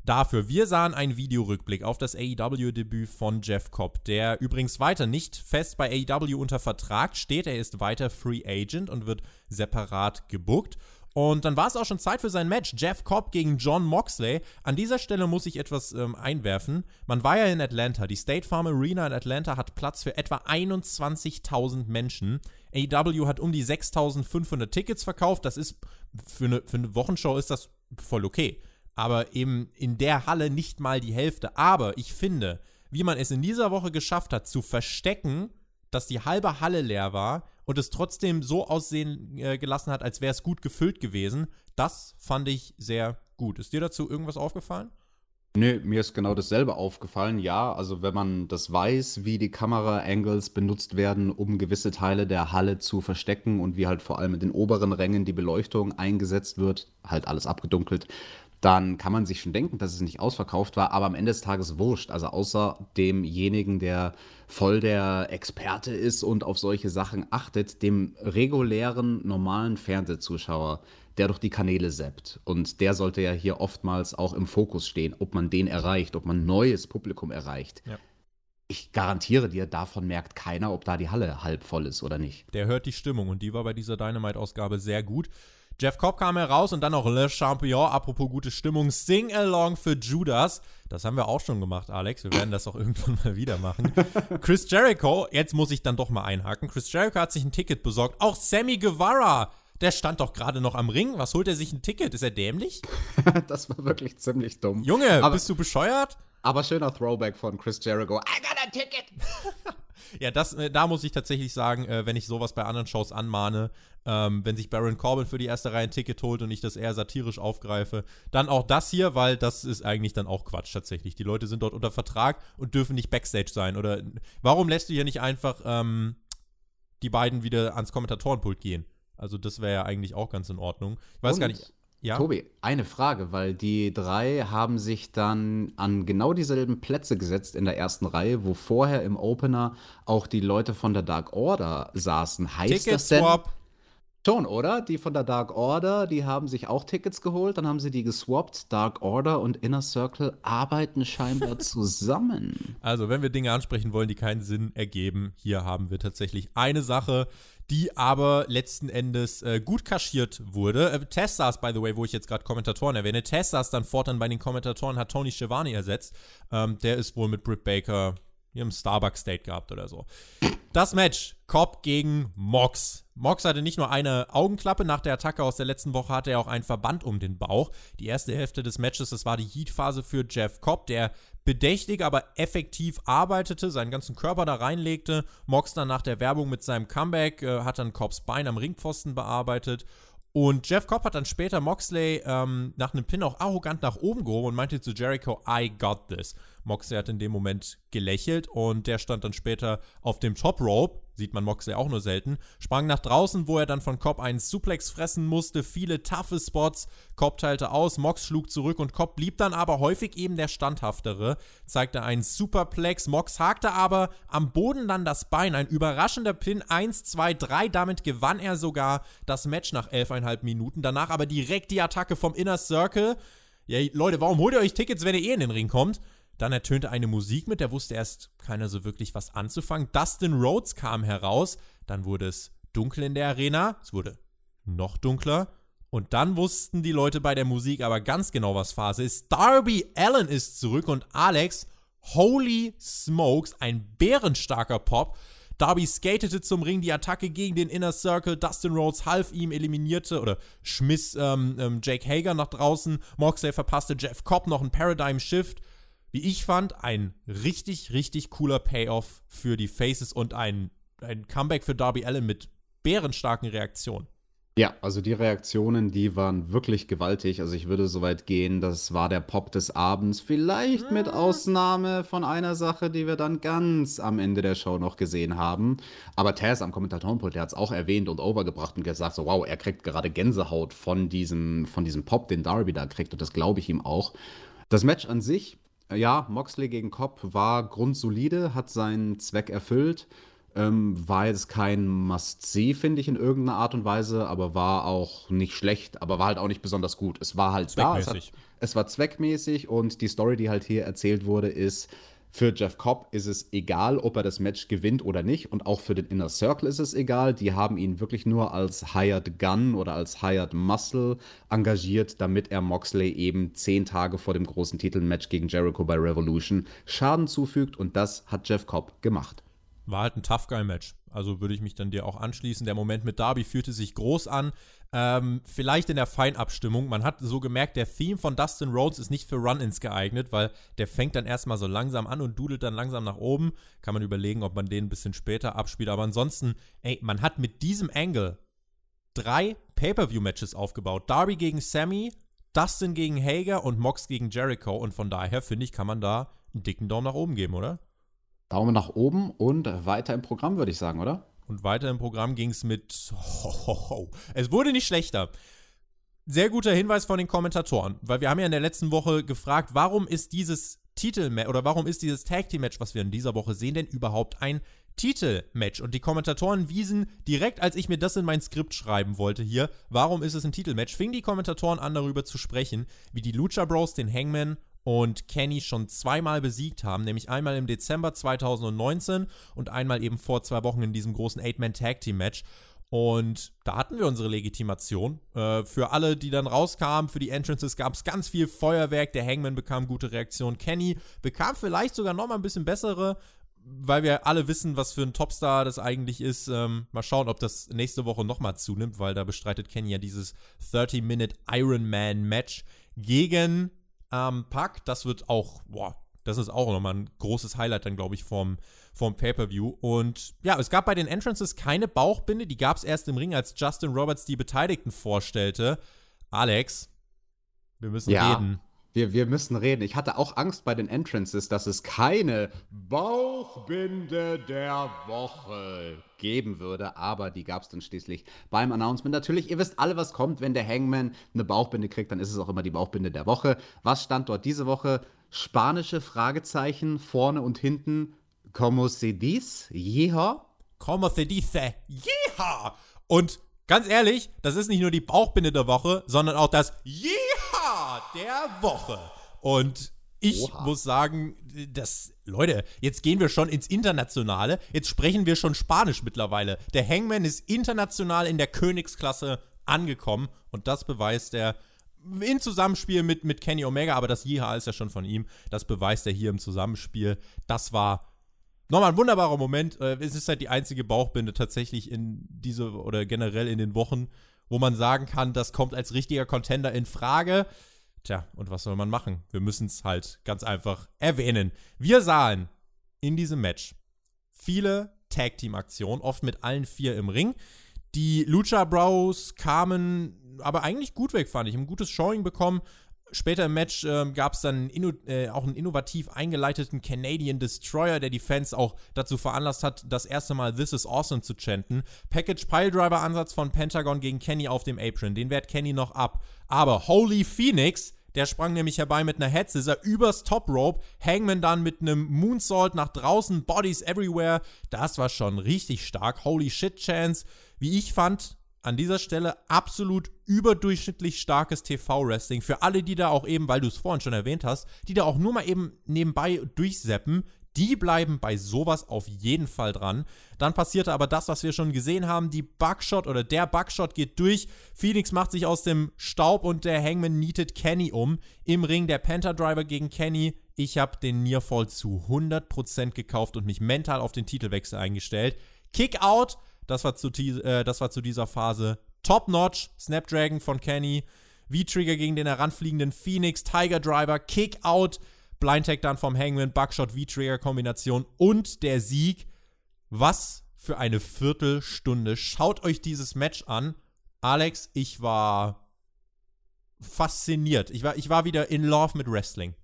dafür. Wir sahen einen Videorückblick auf das AEW-Debüt von Jeff Cobb, der übrigens weiter nicht fest bei AEW unter Vertrag steht. Er ist weiter Free Agent und wird separat gebuckt. Und dann war es auch schon Zeit für sein Match. Jeff Cobb gegen John Moxley. An dieser Stelle muss ich etwas ähm, einwerfen. Man war ja in Atlanta. Die State Farm Arena in Atlanta hat Platz für etwa 21.000 Menschen. AEW hat um die 6.500 Tickets verkauft. Das ist für eine, für eine Wochenshow ist das voll okay aber eben in der Halle nicht mal die Hälfte. Aber ich finde, wie man es in dieser Woche geschafft hat, zu verstecken, dass die halbe Halle leer war und es trotzdem so aussehen äh, gelassen hat, als wäre es gut gefüllt gewesen, das fand ich sehr gut. Ist dir dazu irgendwas aufgefallen? Nö, mir ist genau dasselbe aufgefallen. Ja, also wenn man das weiß, wie die Kamera-Angles benutzt werden, um gewisse Teile der Halle zu verstecken und wie halt vor allem in den oberen Rängen die Beleuchtung eingesetzt wird, halt alles abgedunkelt, dann kann man sich schon denken, dass es nicht ausverkauft war, aber am Ende des Tages wurscht. Also außer demjenigen, der voll der Experte ist und auf solche Sachen achtet, dem regulären, normalen Fernsehzuschauer, der durch die Kanäle seppt. Und der sollte ja hier oftmals auch im Fokus stehen, ob man den erreicht, ob man neues Publikum erreicht. Ja. Ich garantiere dir, davon merkt keiner, ob da die Halle halb voll ist oder nicht. Der hört die Stimmung und die war bei dieser Dynamite-Ausgabe sehr gut. Jeff Cobb kam heraus und dann noch Le Champion, apropos gute Stimmung, Sing Along für Judas. Das haben wir auch schon gemacht, Alex. Wir werden das auch irgendwann mal wieder machen. Chris Jericho, jetzt muss ich dann doch mal einhaken. Chris Jericho hat sich ein Ticket besorgt. Auch Sammy Guevara, der stand doch gerade noch am Ring. Was holt er sich ein Ticket? Ist er dämlich? das war wirklich ziemlich dumm. Junge, aber, bist du bescheuert? Aber schöner Throwback von Chris Jericho. I got a ticket! ja, das, äh, da muss ich tatsächlich sagen, äh, wenn ich sowas bei anderen Shows anmahne, ähm, wenn sich Baron Corbin für die erste Reihe ein Ticket holt und ich das eher satirisch aufgreife, dann auch das hier, weil das ist eigentlich dann auch Quatsch tatsächlich. Die Leute sind dort unter Vertrag und dürfen nicht Backstage sein. Oder warum lässt du hier nicht einfach ähm, die beiden wieder ans Kommentatorenpult gehen? Also das wäre ja eigentlich auch ganz in Ordnung. Ich weiß und? gar nicht. Ja. Tobi, eine Frage, weil die drei haben sich dann an genau dieselben Plätze gesetzt in der ersten Reihe, wo vorher im Opener auch die Leute von der Dark Order saßen. Heißt Ticket das denn? Swap. Schon, oder? Die von der Dark Order, die haben sich auch Tickets geholt, dann haben sie die geswappt. Dark Order und Inner Circle arbeiten scheinbar zusammen. Also, wenn wir Dinge ansprechen wollen, die keinen Sinn ergeben, hier haben wir tatsächlich eine Sache, die aber letzten Endes äh, gut kaschiert wurde. Äh, Tess saß, by the way, wo ich jetzt gerade Kommentatoren erwähne, Tess saß dann fortan bei den Kommentatoren, hat Tony Schiavone ersetzt. Ähm, der ist wohl mit Britt Baker im Starbucks State gehabt oder so. Das Match, Cobb gegen Mox. Mox hatte nicht nur eine Augenklappe, nach der Attacke aus der letzten Woche hatte er auch einen Verband um den Bauch. Die erste Hälfte des Matches, das war die Heat-Phase für Jeff Cobb, der bedächtig, aber effektiv arbeitete, seinen ganzen Körper da reinlegte. Mox dann nach der Werbung mit seinem Comeback äh, hat dann Cobbs Bein am Ringpfosten bearbeitet. Und Jeff Cobb hat dann später Moxley ähm, nach einem Pin auch arrogant nach oben gehoben und meinte zu Jericho, I got this. Moxley hat in dem Moment gelächelt und der stand dann später auf dem Top Rope sieht man Moxley auch nur selten, sprang nach draußen, wo er dann von Cobb einen Suplex fressen musste, viele taffe Spots, Cobb teilte aus, Mox schlug zurück und Cobb blieb dann aber häufig eben der Standhaftere, zeigte einen Superplex, Mox hakte aber am Boden dann das Bein, ein überraschender Pin, 1, 2, 3, damit gewann er sogar das Match nach 11,5 Minuten, danach aber direkt die Attacke vom Inner Circle, ja, Leute, warum holt ihr euch Tickets, wenn ihr eh in den Ring kommt? Dann ertönte eine Musik mit, der wusste erst keiner so wirklich was anzufangen. Dustin Rhodes kam heraus, dann wurde es dunkel in der Arena, es wurde noch dunkler. Und dann wussten die Leute bei der Musik aber ganz genau, was Phase ist. Darby Allen ist zurück und Alex, holy smokes, ein bärenstarker Pop. Darby skatete zum Ring, die Attacke gegen den Inner Circle. Dustin Rhodes half ihm, eliminierte oder schmiss ähm, ähm, Jake Hager nach draußen. Moxley verpasste Jeff Cobb noch ein Paradigm Shift wie ich fand, ein richtig, richtig cooler Payoff für die Faces und ein, ein Comeback für Darby Allen mit bärenstarken Reaktionen. Ja, also die Reaktionen, die waren wirklich gewaltig. Also ich würde so weit gehen, das war der Pop des Abends. Vielleicht mit ah. Ausnahme von einer Sache, die wir dann ganz am Ende der Show noch gesehen haben. Aber Taz am Kommentatorenpult, der hat es auch erwähnt und overgebracht und gesagt so, wow, er kriegt gerade Gänsehaut von diesem, von diesem Pop, den Darby da kriegt. Und das glaube ich ihm auch. Das Match an sich ja, Moxley gegen Cobb war grundsolide, hat seinen Zweck erfüllt. Ähm, war jetzt kein Must-See, finde ich, in irgendeiner Art und Weise, aber war auch nicht schlecht, aber war halt auch nicht besonders gut. Es war halt da, es, hat, es war zweckmäßig und die Story, die halt hier erzählt wurde, ist, für Jeff Cobb ist es egal, ob er das Match gewinnt oder nicht. Und auch für den Inner Circle ist es egal. Die haben ihn wirklich nur als Hired Gun oder als Hired Muscle engagiert, damit er Moxley eben zehn Tage vor dem großen Titelmatch gegen Jericho bei Revolution Schaden zufügt. Und das hat Jeff Cobb gemacht. War halt ein Tough Guy-Match. Also würde ich mich dann dir auch anschließen. Der Moment mit Darby fühlte sich groß an. Ähm, vielleicht in der Feinabstimmung. Man hat so gemerkt, der Theme von Dustin Rhodes ist nicht für Run-Ins geeignet, weil der fängt dann erstmal so langsam an und dudelt dann langsam nach oben. Kann man überlegen, ob man den ein bisschen später abspielt. Aber ansonsten, ey, man hat mit diesem Angle drei Pay-Per-View-Matches aufgebaut. Darby gegen Sammy, Dustin gegen Hager und Mox gegen Jericho. Und von daher, finde ich, kann man da einen dicken Daumen nach oben geben, oder? Daumen nach oben und weiter im Programm, würde ich sagen, oder? Und weiter im Programm ging es mit. Ho, ho, ho. Es wurde nicht schlechter. Sehr guter Hinweis von den Kommentatoren, weil wir haben ja in der letzten Woche gefragt, warum ist dieses Titelmatch oder warum ist dieses Tag Team Match, was wir in dieser Woche sehen, denn überhaupt ein Titelmatch? Und die Kommentatoren wiesen direkt, als ich mir das in mein Skript schreiben wollte hier, warum ist es ein Titelmatch, fingen die Kommentatoren an darüber zu sprechen, wie die Lucha Bros den Hangman und Kenny schon zweimal besiegt haben, nämlich einmal im Dezember 2019 und einmal eben vor zwei Wochen in diesem großen Eight-Man-Tag-Team-Match. Und da hatten wir unsere Legitimation. Äh, für alle, die dann rauskamen, für die Entrances gab es ganz viel Feuerwerk. Der Hangman bekam gute Reaktionen. Kenny bekam vielleicht sogar noch mal ein bisschen bessere, weil wir alle wissen, was für ein Topstar das eigentlich ist. Ähm, mal schauen, ob das nächste Woche noch mal zunimmt, weil da bestreitet Kenny ja dieses 30-Minute Ironman-Match gegen ähm, Pack. Das wird auch, boah, das ist auch nochmal ein großes Highlight dann, glaube ich, vom, vom Pay-Per-View. Und ja, es gab bei den Entrances keine Bauchbinde, die gab es erst im Ring, als Justin Roberts die Beteiligten vorstellte. Alex, wir müssen ja. reden. Wir, wir müssen reden. Ich hatte auch Angst bei den Entrances, dass es keine Bauchbinde der Woche geben würde, aber die gab es dann schließlich beim Announcement. Natürlich, ihr wisst alle, was kommt, wenn der Hangman eine Bauchbinde kriegt, dann ist es auch immer die Bauchbinde der Woche. Was stand dort diese Woche? Spanische Fragezeichen vorne und hinten. Como se dice? Yeha? Como se dice? Yeha! Und ganz ehrlich, das ist nicht nur die Bauchbinde der Woche, sondern auch das Der Woche. Und ich Oha. muss sagen, das, Leute, jetzt gehen wir schon ins Internationale. Jetzt sprechen wir schon Spanisch mittlerweile. Der Hangman ist international in der Königsklasse angekommen und das beweist er in Zusammenspiel mit, mit Kenny Omega, aber das Yeehaw ist ja schon von ihm. Das beweist er hier im Zusammenspiel. Das war nochmal ein wunderbarer Moment. Äh, es ist halt die einzige Bauchbinde tatsächlich in diese oder generell in den Wochen, wo man sagen kann, das kommt als richtiger Contender in Frage. Tja, und was soll man machen? Wir müssen es halt ganz einfach erwähnen. Wir sahen in diesem Match viele Tag-Team-Aktionen, oft mit allen vier im Ring. Die Lucha Bros kamen aber eigentlich gut weg, fand ich. Ein gutes Showing bekommen. Später im Match äh, gab es dann äh, auch einen innovativ eingeleiteten Canadian Destroyer, der die Fans auch dazu veranlasst hat, das erste Mal This is Awesome zu chanten. Package Piledriver Ansatz von Pentagon gegen Kenny auf dem Apron. Den wehrt Kenny noch ab. Aber Holy Phoenix der sprang nämlich herbei mit einer Head Scissor übers Top Rope. Hangman dann mit einem Moonsault nach draußen, Bodies everywhere. Das war schon richtig stark. Holy shit Chance. Wie ich fand, an dieser Stelle absolut überdurchschnittlich starkes TV-Wrestling. Für alle, die da auch eben, weil du es vorhin schon erwähnt hast, die da auch nur mal eben nebenbei durchseppen, die bleiben bei sowas auf jeden Fall dran. Dann passierte aber das, was wir schon gesehen haben. Die Bugshot oder der Bugshot geht durch. Phoenix macht sich aus dem Staub und der Hangman nietet Kenny um. Im Ring der Panther-Driver gegen Kenny. Ich habe den Nearfall zu 100% gekauft und mich mental auf den Titelwechsel eingestellt. Kick out, das war zu, äh, das war zu dieser Phase. Top Notch, Snapdragon von Kenny. V-Trigger gegen den heranfliegenden Phoenix, Tiger Driver, Kick out. Blind Tag dann vom Hangman, Buckshot, V-Trigger-Kombination und der Sieg. Was für eine Viertelstunde. Schaut euch dieses Match an. Alex, ich war fasziniert. Ich war, ich war wieder in love mit Wrestling.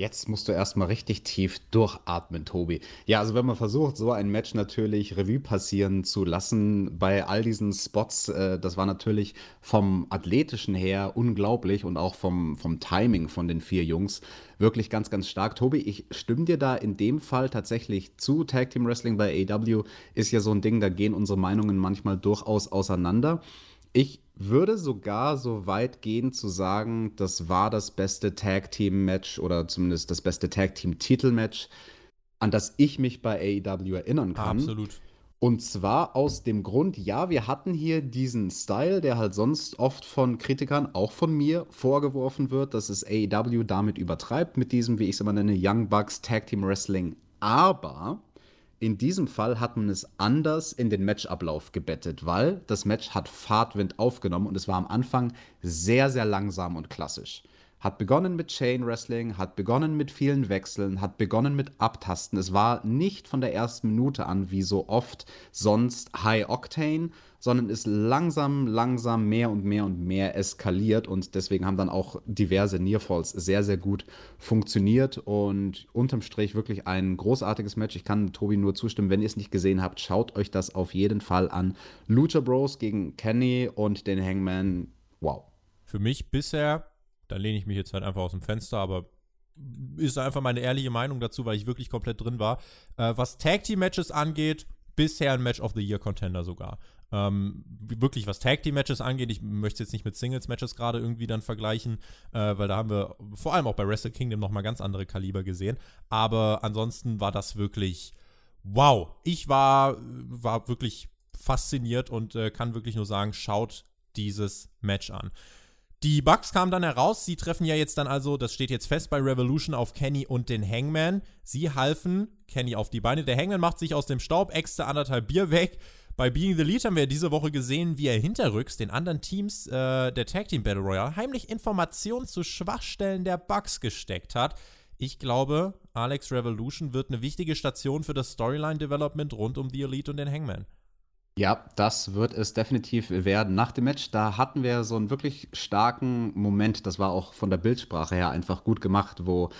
Jetzt musst du erstmal richtig tief durchatmen, Tobi. Ja, also wenn man versucht, so ein Match natürlich Revue passieren zu lassen, bei all diesen Spots, äh, das war natürlich vom athletischen her unglaublich und auch vom, vom Timing von den vier Jungs wirklich ganz, ganz stark. Tobi, ich stimme dir da in dem Fall tatsächlich zu. Tag Team Wrestling bei AW ist ja so ein Ding, da gehen unsere Meinungen manchmal durchaus auseinander. Ich würde sogar so weit gehen zu sagen, das war das beste Tag Team Match oder zumindest das beste Tag Team Titel Match, an das ich mich bei AEW erinnern kann. Absolut. Und zwar aus dem Grund, ja, wir hatten hier diesen Style, der halt sonst oft von Kritikern, auch von mir, vorgeworfen wird, dass es AEW damit übertreibt, mit diesem, wie ich es immer nenne, Young Bucks Tag Team Wrestling. Aber in diesem Fall hat man es anders in den Matchablauf gebettet, weil das Match hat Fahrtwind aufgenommen und es war am Anfang sehr, sehr langsam und klassisch. Hat begonnen mit Chain Wrestling, hat begonnen mit vielen Wechseln, hat begonnen mit Abtasten. Es war nicht von der ersten Minute an, wie so oft sonst High Octane, sondern ist langsam, langsam mehr und mehr und mehr eskaliert und deswegen haben dann auch diverse Nearfalls sehr, sehr gut funktioniert und unterm Strich wirklich ein großartiges Match. Ich kann Tobi nur zustimmen, wenn ihr es nicht gesehen habt, schaut euch das auf jeden Fall an. Lucha Bros gegen Kenny und den Hangman, wow. Für mich bisher, da lehne ich mich jetzt halt einfach aus dem Fenster, aber ist einfach meine ehrliche Meinung dazu, weil ich wirklich komplett drin war. Äh, was Tag Team Matches angeht, bisher ein Match of the Year Contender sogar. Ähm, wirklich, was Tag Team Matches angeht, ich möchte jetzt nicht mit Singles Matches gerade irgendwie dann vergleichen, äh, weil da haben wir vor allem auch bei Wrestle Kingdom nochmal ganz andere Kaliber gesehen. Aber ansonsten war das wirklich wow. Ich war, war wirklich fasziniert und äh, kann wirklich nur sagen, schaut dieses Match an. Die Bugs kamen dann heraus. Sie treffen ja jetzt dann also, das steht jetzt fest bei Revolution, auf Kenny und den Hangman. Sie halfen Kenny auf die Beine. Der Hangman macht sich aus dem Staub, äxte anderthalb Bier weg. Bei Being the Lead haben wir diese Woche gesehen, wie er hinterrücks den anderen Teams äh, der Tag Team Battle Royale heimlich Informationen zu Schwachstellen der Bugs gesteckt hat. Ich glaube, Alex Revolution wird eine wichtige Station für das Storyline-Development rund um The Elite und den Hangman. Ja, das wird es definitiv werden. Nach dem Match, da hatten wir so einen wirklich starken Moment. Das war auch von der Bildsprache her einfach gut gemacht, wo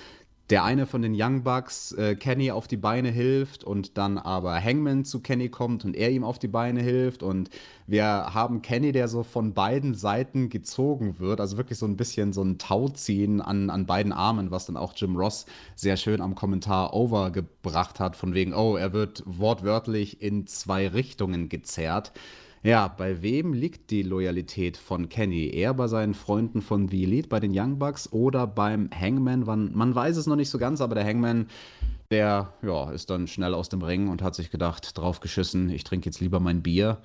der eine von den Young Bucks äh, Kenny auf die Beine hilft und dann aber Hangman zu Kenny kommt und er ihm auf die Beine hilft und wir haben Kenny, der so von beiden Seiten gezogen wird, also wirklich so ein bisschen so ein Tauziehen an, an beiden Armen, was dann auch Jim Ross sehr schön am Kommentar overgebracht hat, von wegen, oh, er wird wortwörtlich in zwei Richtungen gezerrt. Ja, bei wem liegt die Loyalität von Kenny? Eher bei seinen Freunden von The Elite, bei den Young Bucks oder beim Hangman? Man, man weiß es noch nicht so ganz, aber der Hangman, der ja, ist dann schnell aus dem Ring und hat sich gedacht, drauf geschissen, ich trinke jetzt lieber mein Bier.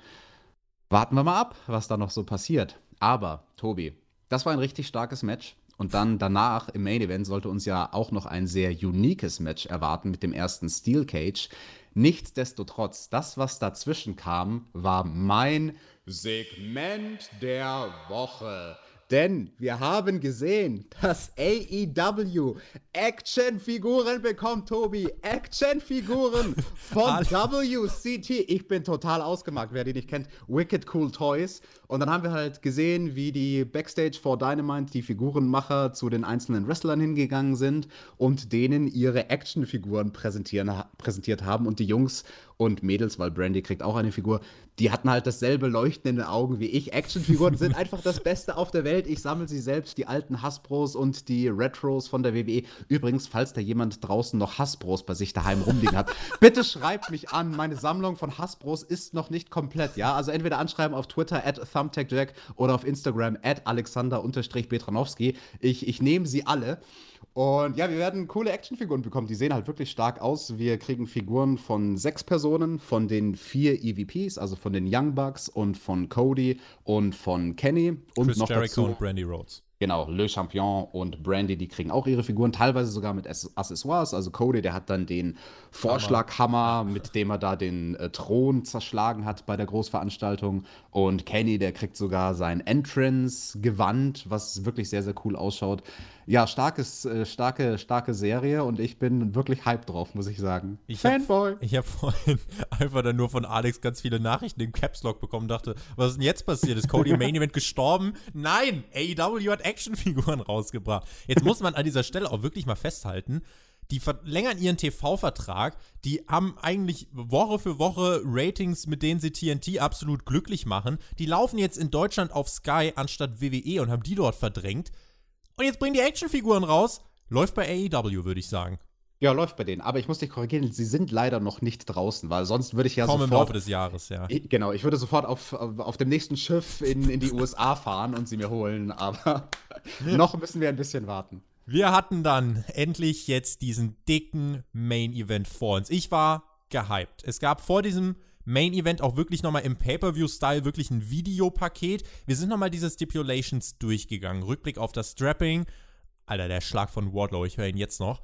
Warten wir mal ab, was da noch so passiert. Aber, Tobi, das war ein richtig starkes Match. Und dann danach im Main Event sollte uns ja auch noch ein sehr uniques Match erwarten mit dem ersten Steel Cage. Nichtsdestotrotz, das, was dazwischen kam, war mein Segment der Woche. Denn wir haben gesehen, dass AEW Actionfiguren bekommt, Tobi. Actionfiguren von WCT. Ich bin total ausgemacht, wer die nicht kennt. Wicked Cool Toys. Und dann haben wir halt gesehen, wie die Backstage vor Dynamite die Figurenmacher zu den einzelnen Wrestlern hingegangen sind und denen ihre Actionfiguren präsentiert haben. Und die Jungs und Mädels, weil Brandy kriegt auch eine Figur, die hatten halt dasselbe Leuchten in den Augen wie ich. Actionfiguren sind einfach das Beste auf der Welt. Ich sammle sie selbst, die alten Hasbros und die Retros von der WWE. Übrigens, falls da jemand draußen noch Hasbros bei sich daheim rumliegen hat, bitte schreibt mich an. Meine Sammlung von Hasbros ist noch nicht komplett, ja? Also entweder anschreiben auf Twitter at ThumbtackJack oder auf Instagram at Alexander-Betranowski. Ich, ich nehme sie alle. Und ja, wir werden coole Actionfiguren bekommen. Die sehen halt wirklich stark aus. Wir kriegen Figuren von sechs Personen, von den vier EVPs, also von den Young Bucks und von Cody und von Kenny. Und Chris noch Jericho dazu, und Brandy Rhodes. Genau, Le Champion und Brandy, die kriegen auch ihre Figuren, teilweise sogar mit Accessoires. Also Cody, der hat dann den Vorschlaghammer, mit dem er da den äh, Thron zerschlagen hat bei der Großveranstaltung. Und Kenny, der kriegt sogar sein Entrance-Gewand, was wirklich sehr, sehr cool ausschaut. Ja, starkes, äh, starke, starke Serie und ich bin wirklich hyped drauf, muss ich sagen. Ich Fanboy! Hab, ich habe vorhin einfach dann nur von Alex ganz viele Nachrichten im Caps Lock bekommen und dachte, was ist denn jetzt passiert? Ist Cody im Main Event gestorben? Nein! AEW hat Actionfiguren rausgebracht. Jetzt muss man an dieser Stelle auch wirklich mal festhalten, die verlängern ihren TV-Vertrag, die haben eigentlich Woche für Woche Ratings, mit denen sie TNT absolut glücklich machen. Die laufen jetzt in Deutschland auf Sky anstatt WWE und haben die dort verdrängt. Und jetzt bringen die Actionfiguren raus. Läuft bei AEW, würde ich sagen. Ja, läuft bei denen. Aber ich muss dich korrigieren, sie sind leider noch nicht draußen, weil sonst würde ich ja Kaum sofort. im Laufe des Jahres, ja. Ich, genau, ich würde sofort auf, auf, auf dem nächsten Schiff in, in die USA fahren und sie mir holen, aber noch müssen wir ein bisschen warten. Wir hatten dann endlich jetzt diesen dicken Main Event vor uns. Ich war gehypt. Es gab vor diesem Main Event auch wirklich nochmal im Pay-Per-View-Style wirklich ein Videopaket. Wir sind nochmal diese Stipulations durchgegangen. Rückblick auf das Strapping. Alter, der Schlag von Wardlow, ich höre ihn jetzt noch.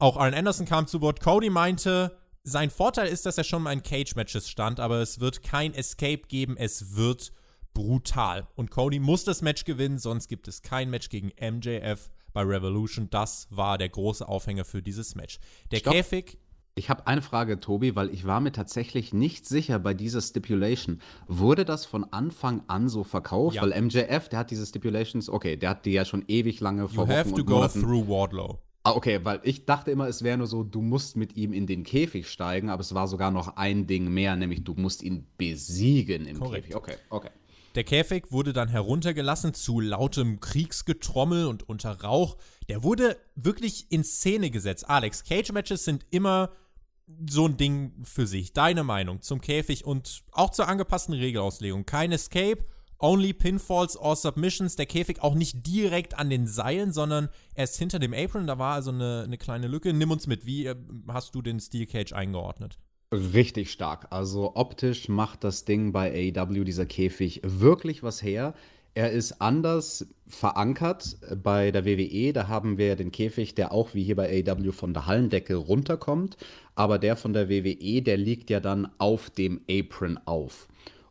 Auch Arn Anderson kam zu Wort. Cody meinte, sein Vorteil ist, dass er schon mal in Cage-Matches stand, aber es wird kein Escape geben, es wird brutal. Und Cody muss das Match gewinnen, sonst gibt es kein Match gegen MJF bei Revolution. Das war der große Aufhänger für dieses Match. Der Stopp. Käfig. Ich habe eine Frage, Tobi, weil ich war mir tatsächlich nicht sicher bei dieser Stipulation. Wurde das von Anfang an so verkauft? Ja. Weil MJF, der hat diese Stipulations, okay, der hat die ja schon ewig lange You vor have Wochen to und go Monaten. through Wardlow. Ah, okay, weil ich dachte immer, es wäre nur so, du musst mit ihm in den Käfig steigen, aber es war sogar noch ein Ding mehr, nämlich du musst ihn besiegen im Korrekt. Käfig. Okay, okay. Der Käfig wurde dann heruntergelassen zu lautem Kriegsgetrommel und unter Rauch. Der wurde wirklich in Szene gesetzt. Alex, Cage-Matches sind immer so ein Ding für sich. Deine Meinung zum Käfig und auch zur angepassten Regelauslegung. Kein Escape, only Pinfalls or Submissions. Der Käfig auch nicht direkt an den Seilen, sondern erst hinter dem Apron. Da war also eine, eine kleine Lücke. Nimm uns mit. Wie äh, hast du den Steel Cage eingeordnet? Richtig stark. Also optisch macht das Ding bei AEW, dieser Käfig, wirklich was her. Er ist anders verankert bei der WWE. Da haben wir den Käfig, der auch wie hier bei AEW von der Hallendecke runterkommt. Aber der von der WWE, der liegt ja dann auf dem Apron auf.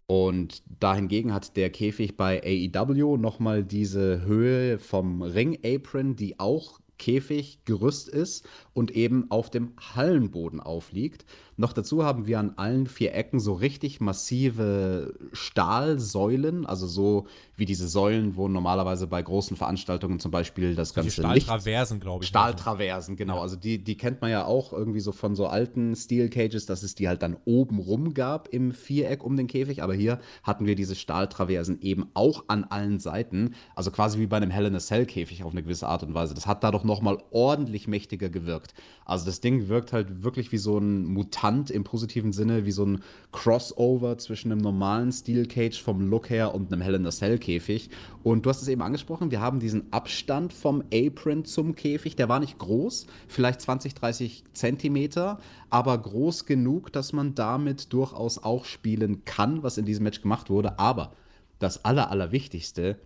Und dahingegen hat der Käfig bei AEW nochmal diese Höhe vom Ring-Apron, die auch Käfiggerüst ist und eben auf dem Hallenboden aufliegt. Noch dazu haben wir an allen vier Ecken so richtig massive Stahlsäulen, also so wie diese Säulen, wo normalerweise bei großen Veranstaltungen zum Beispiel das ganze Licht Stahltraversen, glaube ich. Stahltraversen, genau. Also die, die kennt man ja auch irgendwie so von so alten Steel Cages, dass es die halt dann oben rum gab im Viereck um den Käfig. Aber hier hatten wir diese Stahltraversen eben auch an allen Seiten. Also quasi wie bei einem Hell in a Cell Käfig auf eine gewisse Art und Weise. Das hat dadurch nochmal ordentlich mächtiger gewirkt. Also das Ding wirkt halt wirklich wie so ein Mutant im positiven Sinne, wie so ein Crossover zwischen einem normalen Steel Cage vom Look her und einem Hell in a Cell Käfig. Und du hast es eben angesprochen, wir haben diesen Abstand vom Apron zum Käfig, der war nicht groß, vielleicht 20, 30 Zentimeter, aber groß genug, dass man damit durchaus auch spielen kann, was in diesem Match gemacht wurde. Aber das Aller, Allerwichtigste,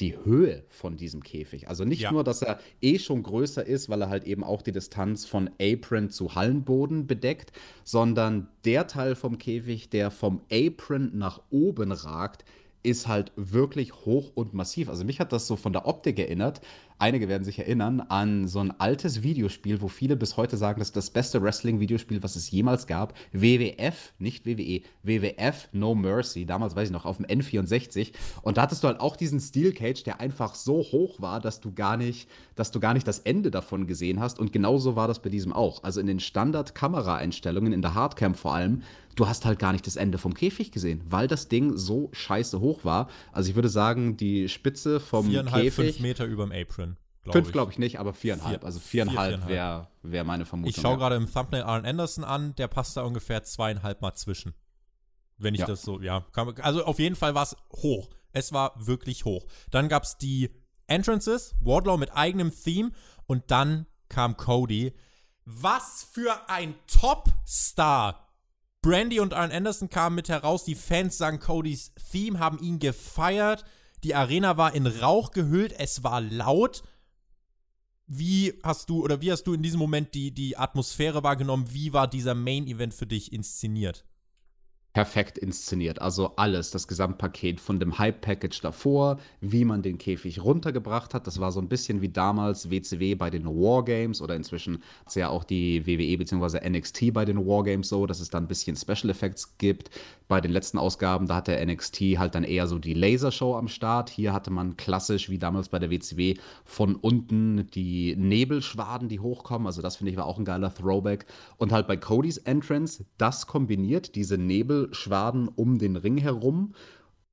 die Höhe von diesem Käfig. Also nicht Ja. nur, dass er eh schon größer ist, weil er halt eben auch die Distanz von Apron zu Hallenboden bedeckt, sondern der Teil vom Käfig, der vom Apron nach oben ragt, ist halt wirklich hoch und massiv. Also mich hat das so von der Optik erinnert. Einige werden sich erinnern an so ein altes Videospiel, wo viele bis heute sagen, das ist das beste Wrestling-Videospiel, was es jemals gab. WWF, nicht WWE, WWF No Mercy. Damals weiß ich noch, auf dem N64. Und da hattest du halt auch diesen Steel Cage, der einfach so hoch war, dass du gar nicht, dass du gar nicht das Ende davon gesehen hast. Und genauso war das bei diesem auch. Also in den Standard-Kameraeinstellungen, in der Hardcam vor allem, du hast halt gar nicht das Ende vom Käfig gesehen, weil das Ding so scheiße hoch war. Also ich würde sagen, die Spitze vom Viereinhalb, Käfig. fünf Meter überm Apron. Glaub Fünf glaube ich nicht, aber viereinhalb. Vier- also vier, viereinhalb viereinhalb. wäre wär meine Vermutung. Ich schaue ja. gerade im Thumbnail Arn Anderson an, der passt da ungefähr zweieinhalb Mal zwischen. Wenn ich Ja. das so, ja. Kann, also auf jeden Fall war es hoch. Es war wirklich hoch. Dann gab es die Entrances, Wardlow mit eigenem Theme und dann kam Cody. Was für ein Top-Star! Brandy und Arn Anderson kamen mit heraus, die Fans sangen Codys Theme, haben ihn gefeiert. Die Arena war in Rauch gehüllt, es war laut. Wie hast du oder wie hast du in diesem Moment die, die Atmosphäre wahrgenommen? Wie war dieser Main Event für dich inszeniert? Perfekt inszeniert. Also alles, das Gesamtpaket von dem Hype-Package davor, wie man den Käfig runtergebracht hat. Das war so ein bisschen wie damals WCW bei den Wargames oder inzwischen ist ja auch die WWE bzw. NXT bei den Wargames so, dass es dann ein bisschen Special Effects gibt. Bei den letzten Ausgaben, da hat der NXT halt dann eher so die Lasershow am Start. Hier hatte man klassisch, wie damals bei der WCW, von unten die Nebelschwaden, die hochkommen. Also das finde ich war auch ein geiler Throwback. Und halt bei Codys Entrance, das kombiniert, diese Nebel Schwaden um den Ring herum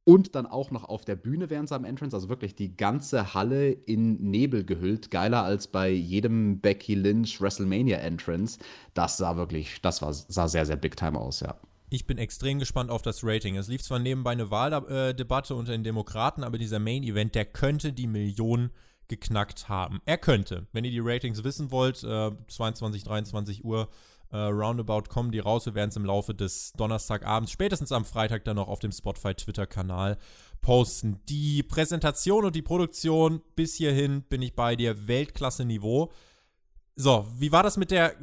und dann auch noch auf der Bühne während seinem Entrance, also wirklich die ganze Halle in Nebel gehüllt, geiler als bei jedem Becky Lynch WrestleMania Entrance. Das sah wirklich, das war, sah sehr, sehr big time aus, ja. Ich bin extrem gespannt auf das Rating. Es lief zwar nebenbei eine Wahldebatte unter den Demokraten, aber dieser Main Event, der könnte die Millionen geknackt haben. Er könnte. Wenn ihr die Ratings wissen wollt, äh, 22, 23 Uhr äh, roundabout kommen die raus. Wir werden es im Laufe des Donnerstagabends, spätestens am Freitag dann noch auf dem Spotify-Twitter-Kanal posten. Die Präsentation und die Produktion bis hierhin bin ich bei dir Weltklasse-Niveau. So, wie war das mit der,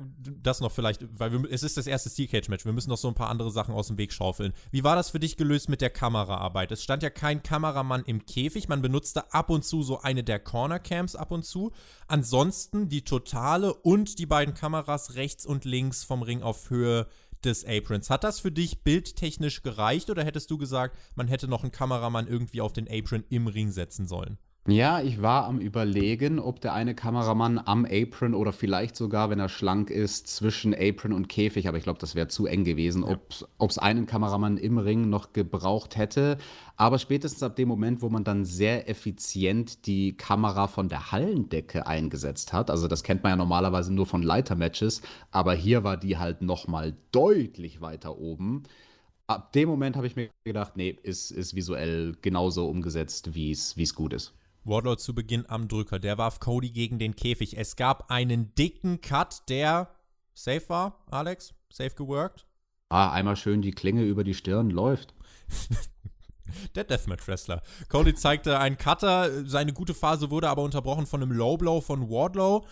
das noch vielleicht, weil wir, es ist das erste Steel Cage Match, wir müssen noch so ein paar andere Sachen aus dem Weg schaufeln. Wie war das für dich gelöst mit der Kameraarbeit? Es stand ja kein Kameramann im Käfig, man benutzte ab und zu so eine der Corner Cams ab und zu. Ansonsten die totale und die beiden Kameras rechts und links vom Ring auf Höhe des Aprons. Hat das für dich bildtechnisch gereicht oder hättest du gesagt, man hätte noch einen Kameramann irgendwie auf den Apron im Ring setzen sollen? Ja, ich war am Überlegen, ob der eine Kameramann am Apron oder vielleicht sogar, wenn er schlank ist, zwischen Apron und Käfig, aber ich glaube, das wäre zu eng gewesen, ja. ob es einen Kameramann im Ring noch gebraucht hätte. Aber spätestens ab dem Moment, wo man dann sehr effizient die Kamera von der Hallendecke eingesetzt hat, also das kennt man ja normalerweise nur von Leitermatches, aber hier war die halt nochmal deutlich weiter oben ab dem Moment habe ich mir gedacht, nee, ist, ist visuell genauso umgesetzt, wie es gut ist. Wardlow zu Beginn am Drücker. Der warf Cody gegen den Käfig. Es gab einen dicken Cut, der safe war, Alex. Safe geworkt. Ah, einmal schön die Klinge über die Stirn läuft. der Deathmatch-Wrestler. Cody zeigte einen Cutter. Seine gute Phase wurde aber unterbrochen von einem Low Blow von Wardlow.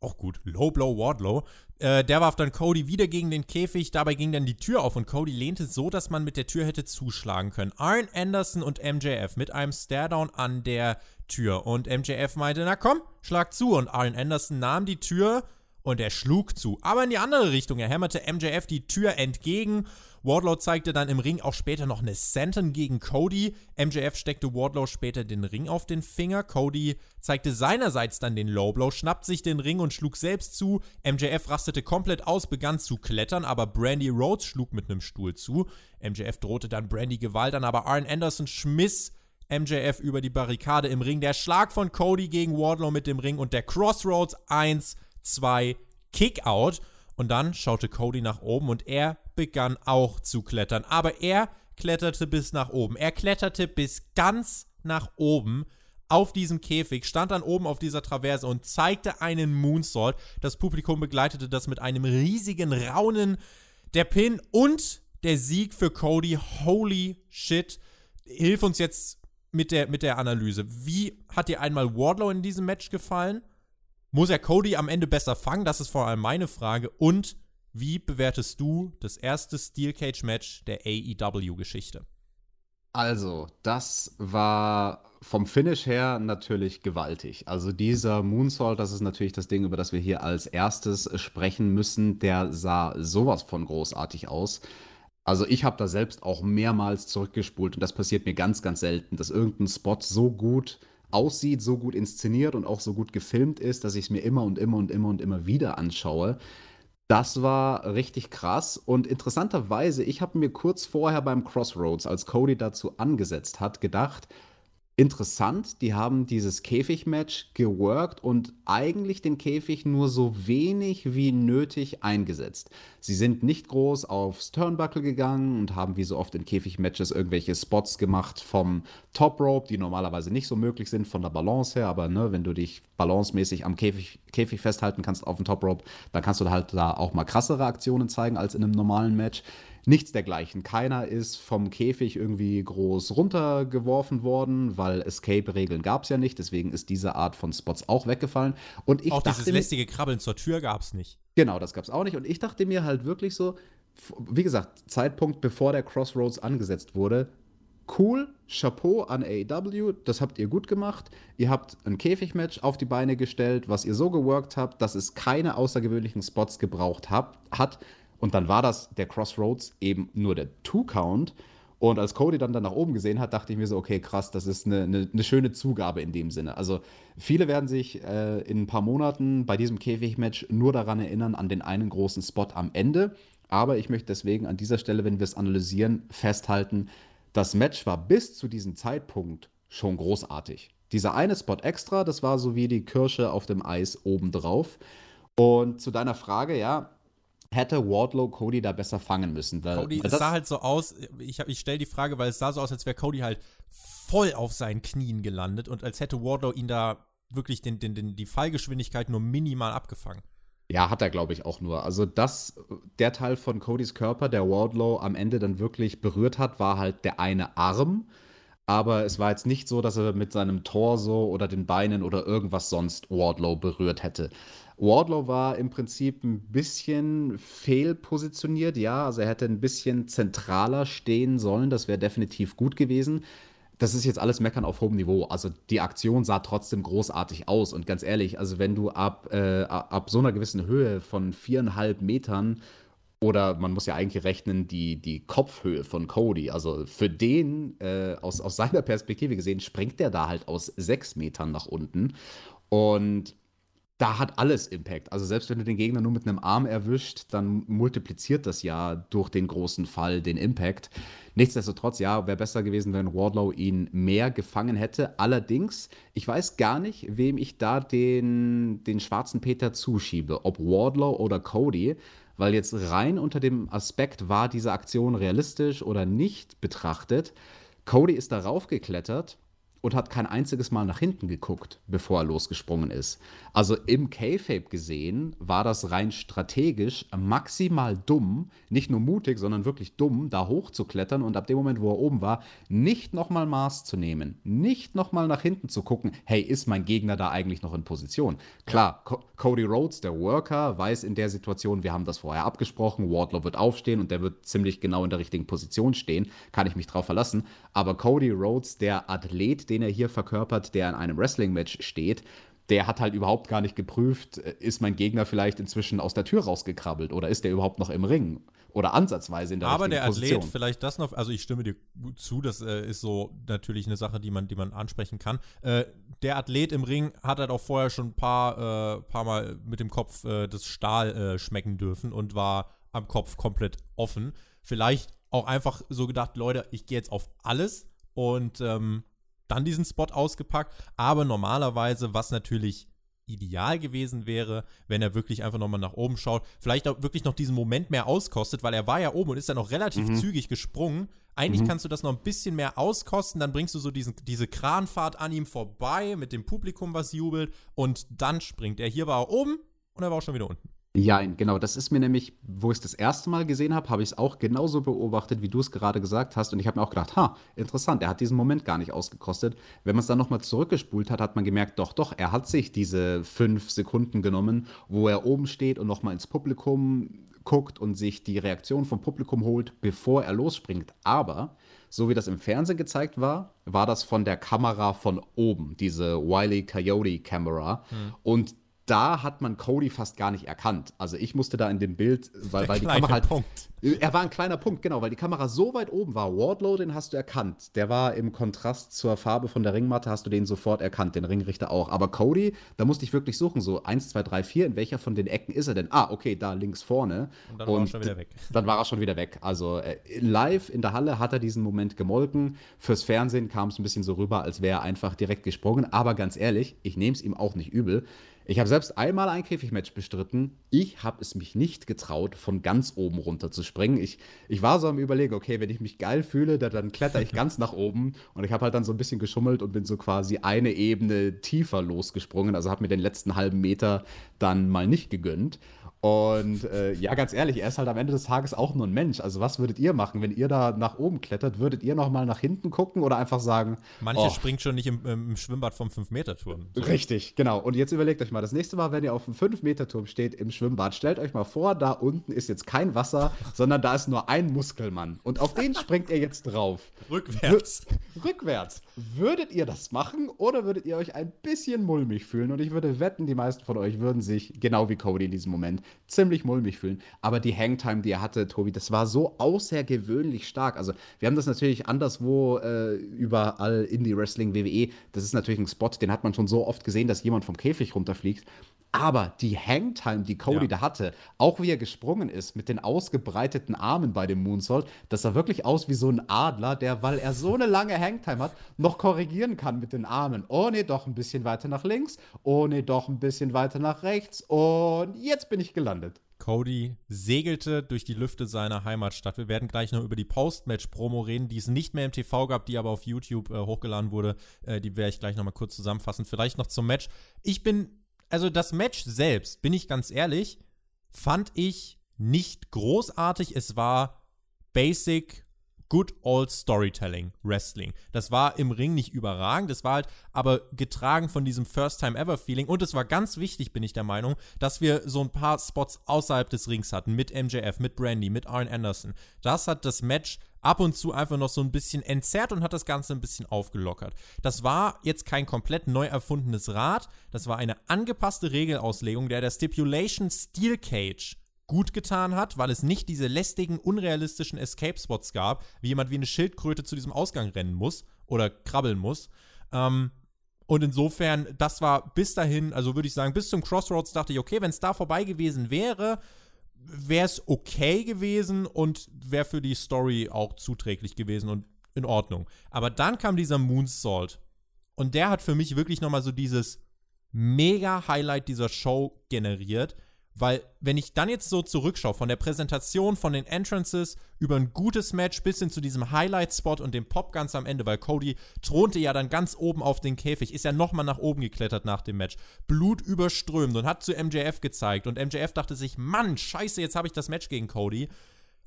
Auch gut, Low Blow Wardlow. Äh, der warf dann Cody wieder gegen den Käfig. Dabei ging dann die Tür auf und Cody lehnte so, dass man mit der Tür hätte zuschlagen können. Arn Anderson und MJF mit einem Staredown an der Tür. Und MJF meinte, na komm, schlag zu. Und Arn Anderson nahm die Tür und er schlug zu. Aber in die andere Richtung. Er hämmerte MJF die Tür entgegen. Wardlow zeigte dann im Ring auch später noch eine Senton gegen Cody. MJF steckte Wardlow später den Ring auf den Finger. Cody zeigte seinerseits dann den Lowblow, schnappte sich den Ring und schlug selbst zu. MJF rastete komplett aus, begann zu klettern, aber Brandy Rhodes schlug mit einem Stuhl zu. MJF drohte dann Brandy Gewalt an, aber Arn Anderson schmiss MJF über die Barrikade im Ring. Der Schlag von Cody gegen Wardlow mit dem Ring und der Crossroads 1, 2, Kickout. Und dann schaute Cody nach oben und er begann auch zu klettern. Aber er kletterte bis nach oben. Er kletterte bis ganz nach oben auf diesem Käfig, stand dann oben auf dieser Traverse und zeigte einen Moonsault. Das Publikum begleitete das mit einem riesigen Raunen. Der Pin und der Sieg für Cody. Holy shit. Hilf uns jetzt mit der, mit der Analyse. Wie hat dir einmal Wardlow in diesem Match gefallen? Muss er Cody am Ende besser fangen? Das ist vor allem meine Frage. Und wie bewertest du das erste Steel Cage Match der AEW-Geschichte? Also, das war vom Finish her natürlich gewaltig. Also dieser Moonsault, das ist natürlich das Ding, über das wir hier als erstes sprechen müssen. Der sah sowas von großartig aus. Also ich habe da selbst auch mehrmals zurückgespult und das passiert mir ganz, ganz selten, dass irgendein Spot so gut aussieht, so gut inszeniert und auch so gut gefilmt ist, dass ich es mir immer und immer und immer und immer wieder anschaue. Das war richtig krass und interessanterweise, ich habe mir kurz vorher beim Crossroads, als Cody dazu angesetzt hat, gedacht, interessant. Die haben dieses Käfigmatch geworkt und eigentlich den Käfig nur so wenig wie nötig eingesetzt. Sie sind nicht groß aufs Turnbuckle gegangen und haben wie so oft in Käfigmatches irgendwelche Spots gemacht vom Top Rope, die normalerweise nicht so möglich sind von der Balance her, aber ne, wenn du dich balancemäßig am Käfig, Käfig festhalten kannst auf dem Top Rope, dann kannst du halt da auch mal krassere Aktionen zeigen als in einem normalen Match. Nichts dergleichen. Keiner ist vom Käfig irgendwie groß runtergeworfen worden, weil Escape-Regeln gab es ja nicht. Deswegen ist diese Art von Spots auch weggefallen. Und ich auch dieses lästige Krabbeln zur Tür gab es nicht. Genau, das gab es auch nicht. Und ich dachte mir halt wirklich so, wie gesagt, Zeitpunkt, bevor der Crossroads angesetzt wurde, cool, Chapeau an AEW, das habt ihr gut gemacht. Ihr habt ein Käfigmatch auf die Beine gestellt, was ihr so geworkt habt, dass es keine außergewöhnlichen Spots gebraucht hab, hat. Und dann war das der Crossroads eben nur der Two-Count. Und als Cody dann, dann nach oben gesehen hat, dachte ich mir so, okay, krass, das ist eine, eine, eine schöne Zugabe in dem Sinne. Also viele werden sich äh, in ein paar Monaten bei diesem Käfigmatch nur daran erinnern, an den einen großen Spot am Ende. Aber ich möchte deswegen an dieser Stelle, wenn wir es analysieren, festhalten, das Match war bis zu diesem Zeitpunkt schon großartig. Dieser eine Spot extra, das war so wie die Kirsche auf dem Eis obendrauf. Und zu deiner Frage, ja, hätte Wardlow Cody da besser fangen müssen. Weil, Cody, es sah halt so aus, ich, ich stelle die Frage, weil es sah so aus, als wäre Cody halt voll auf seinen Knien gelandet und als hätte Wardlow ihn da wirklich den, den, den, die Fallgeschwindigkeit nur minimal abgefangen. Ja, hat er, glaube ich, auch nur. Also das, der Teil von Codys Körper, der Wardlow am Ende dann wirklich berührt hat, war halt der eine Arm. Aber es war jetzt nicht so, dass er mit seinem Torso oder den Beinen oder irgendwas sonst Wardlow berührt hätte. Wardlow war im Prinzip ein bisschen fehlpositioniert, ja. Also er hätte ein bisschen zentraler stehen sollen. Das wäre definitiv gut gewesen das ist jetzt alles Meckern auf hohem Niveau. Also die Aktion sah trotzdem großartig aus. Und ganz ehrlich, also wenn du ab, äh, ab so einer gewissen Höhe von viereinhalb Metern oder man muss ja eigentlich rechnen, die, die Kopfhöhe von Cody. Also für den, äh, aus, aus seiner Perspektive gesehen, springt der da halt aus sechs Metern nach unten. Und da hat alles Impact. Also selbst wenn du den Gegner nur mit einem Arm erwischt, dann multipliziert das ja durch den großen Fall den Impact. Nichtsdestotrotz, ja, wäre besser gewesen, wenn Wardlow ihn mehr gefangen hätte. Allerdings, ich weiß gar nicht, wem ich da den, den schwarzen Peter zuschiebe. Ob Wardlow oder Cody. Weil jetzt rein unter dem Aspekt, war diese Aktion realistisch oder nicht betrachtet. Cody ist darauf geklettert und hat kein einziges Mal nach hinten geguckt, bevor er losgesprungen ist. Also im K-Fape gesehen war das rein strategisch maximal dumm, nicht nur mutig, sondern wirklich dumm, da hochzuklettern und ab dem Moment, wo er oben war, nicht nochmal Maß zu nehmen, nicht nochmal nach hinten zu gucken, hey, ist mein Gegner da eigentlich noch in Position? Klar, Co Cody Rhodes, der Worker, weiß in der Situation, wir haben das vorher abgesprochen, Wardlow wird aufstehen und der wird ziemlich genau in der richtigen Position stehen, kann ich mich drauf verlassen, aber Cody Rhodes, der Athlet, den er hier verkörpert, der in einem Wrestling-Match steht, der hat halt überhaupt gar nicht geprüft, äh, ist mein Gegner vielleicht inzwischen aus der Tür rausgekrabbelt oder ist der überhaupt noch im Ring oder ansatzweise in der Aber der Athlet, vielleicht das noch, also ich stimme dir zu, das äh, ist so natürlich eine Sache, die man, die man ansprechen kann. Äh, der Athlet im Ring hat halt auch vorher schon ein paar, äh, paar Mal mit dem Kopf äh, das Stahl äh, schmecken dürfen und war am Kopf komplett offen. Vielleicht auch einfach so gedacht, Leute, ich gehe jetzt auf alles und ähm, dann diesen Spot ausgepackt. Aber normalerweise, was natürlich ideal gewesen wäre, wenn er wirklich einfach nochmal nach oben schaut, vielleicht auch wirklich noch diesen Moment mehr auskostet, weil er war ja oben und ist dann noch relativ mhm. zügig gesprungen. Eigentlich mhm. kannst du das noch ein bisschen mehr auskosten, dann bringst du so diesen, diese Kranfahrt an ihm vorbei mit dem Publikum, was jubelt und dann springt er. Hier war er oben und er war auch schon wieder unten. Ja, genau. Das ist mir nämlich, wo ich es das erste Mal gesehen habe, habe ich es auch genauso beobachtet, wie du es gerade gesagt hast. Und ich habe mir auch gedacht, ha, interessant, er hat diesen Moment gar nicht ausgekostet. Wenn man es dann nochmal zurückgespult hat, hat man gemerkt, doch, doch, er hat sich diese fünf Sekunden genommen, wo er oben steht und nochmal ins Publikum guckt und sich die Reaktion vom Publikum holt, bevor er losspringt. Aber so wie das im Fernsehen gezeigt war, war das von der Kamera von oben, diese Wiley Coyote Kamera. Hm. Und da hat man Cody fast gar nicht erkannt. Also ich musste da in dem Bild, weil, weil die Kamera halt. Punkt. Er war ein kleiner Punkt, genau, weil die Kamera so weit oben war. Wardlow, den hast du erkannt. Der war im Kontrast zur Farbe von der Ringmatte, hast du den sofort erkannt, den Ringrichter auch. Aber Cody, da musste ich wirklich suchen, so 1, 2, 3, 4, in welcher von den Ecken ist er denn? Ah, okay, da links vorne. Und dann Und war er schon wieder weg. Dann war er schon wieder weg. Also äh, live in der Halle hat er diesen Moment gemolken. Fürs Fernsehen kam es ein bisschen so rüber, als wäre er einfach direkt gesprungen. Aber ganz ehrlich, ich nehme es ihm auch nicht übel. Ich habe selbst einmal ein Käfigmatch bestritten. Ich habe es mich nicht getraut, von ganz oben runter zu springen. Ich, ich war so am Überlegen, okay, wenn ich mich geil fühle, dann, dann kletter ich ganz nach oben. Und ich habe halt dann so ein bisschen geschummelt und bin so quasi eine Ebene tiefer losgesprungen. Also habe mir den letzten halben Meter dann mal nicht gegönnt. Und äh, ja, ganz ehrlich, er ist halt am Ende des Tages auch nur ein Mensch. Also was würdet ihr machen, wenn ihr da nach oben klettert? Würdet ihr noch mal nach hinten gucken oder einfach sagen, Manche oh. springt schon nicht im, im Schwimmbad vom 5-Meter-Turm. So. Richtig, genau. Und jetzt überlegt euch mal, das nächste Mal, wenn ihr auf dem 5-Meter-Turm steht im Schwimmbad, stellt euch mal vor, da unten ist jetzt kein Wasser, sondern da ist nur ein Muskelmann. Und auf den springt er jetzt drauf. Rückwärts. W rückwärts. Würdet ihr das machen oder würdet ihr euch ein bisschen mulmig fühlen? Und ich würde wetten, die meisten von euch würden sich, genau wie Cody in diesem Moment, ziemlich mulmig fühlen. Aber die Hangtime, die er hatte, Tobi, das war so außergewöhnlich stark. Also, wir haben das natürlich anderswo äh, überall Indie Wrestling, WWE. Das ist natürlich ein Spot, den hat man schon so oft gesehen, dass jemand vom Käfig runterfliegt. Aber die Hangtime, die Cody ja. da hatte, auch wie er gesprungen ist, mit den ausgebreiteten Armen bei dem Moonsault, das sah wirklich aus wie so ein Adler, der, weil er so eine lange Hangtime hat, noch korrigieren kann mit den Armen. Oh nee, doch ein bisschen weiter nach links. Oh nee, doch ein bisschen weiter nach rechts. Und jetzt bin ich gelandet. Cody segelte durch die Lüfte seiner Heimatstadt. Wir werden gleich noch über die Post-Match-Promo reden, die es nicht mehr im TV gab, die aber auf YouTube äh, hochgeladen wurde. Äh, die werde ich gleich noch mal kurz zusammenfassen. Vielleicht noch zum Match. Ich bin also das Match selbst, bin ich ganz ehrlich, fand ich nicht großartig. Es war basic Good Old Storytelling Wrestling. Das war im Ring nicht überragend, es war halt aber getragen von diesem First Time Ever Feeling und es war ganz wichtig, bin ich der Meinung, dass wir so ein paar Spots außerhalb des Rings hatten mit MJF, mit Brandy, mit Arn Anderson. Das hat das Match ab und zu einfach noch so ein bisschen entzerrt und hat das Ganze ein bisschen aufgelockert. Das war jetzt kein komplett neu erfundenes Rad, das war eine angepasste Regelauslegung, der der Stipulation Steel Cage gut getan hat, weil es nicht diese lästigen, unrealistischen Escape-Spots gab, wie jemand wie eine Schildkröte zu diesem Ausgang rennen muss oder krabbeln muss. Ähm, und insofern, das war bis dahin, also würde ich sagen, bis zum Crossroads dachte ich, okay, wenn es da vorbei gewesen wäre, wäre es okay gewesen und wäre für die Story auch zuträglich gewesen und in Ordnung. Aber dann kam dieser Moonsault und der hat für mich wirklich nochmal so dieses mega Highlight dieser Show generiert, weil, wenn ich dann jetzt so zurückschaue, von der Präsentation, von den Entrances, über ein gutes Match bis hin zu diesem Highlight-Spot und dem Pop ganz am Ende, weil Cody thronte ja dann ganz oben auf den Käfig, ist ja nochmal nach oben geklettert nach dem Match. Blut überströmt und hat zu MJF gezeigt. Und MJF dachte sich, Mann, scheiße, jetzt habe ich das Match gegen Cody.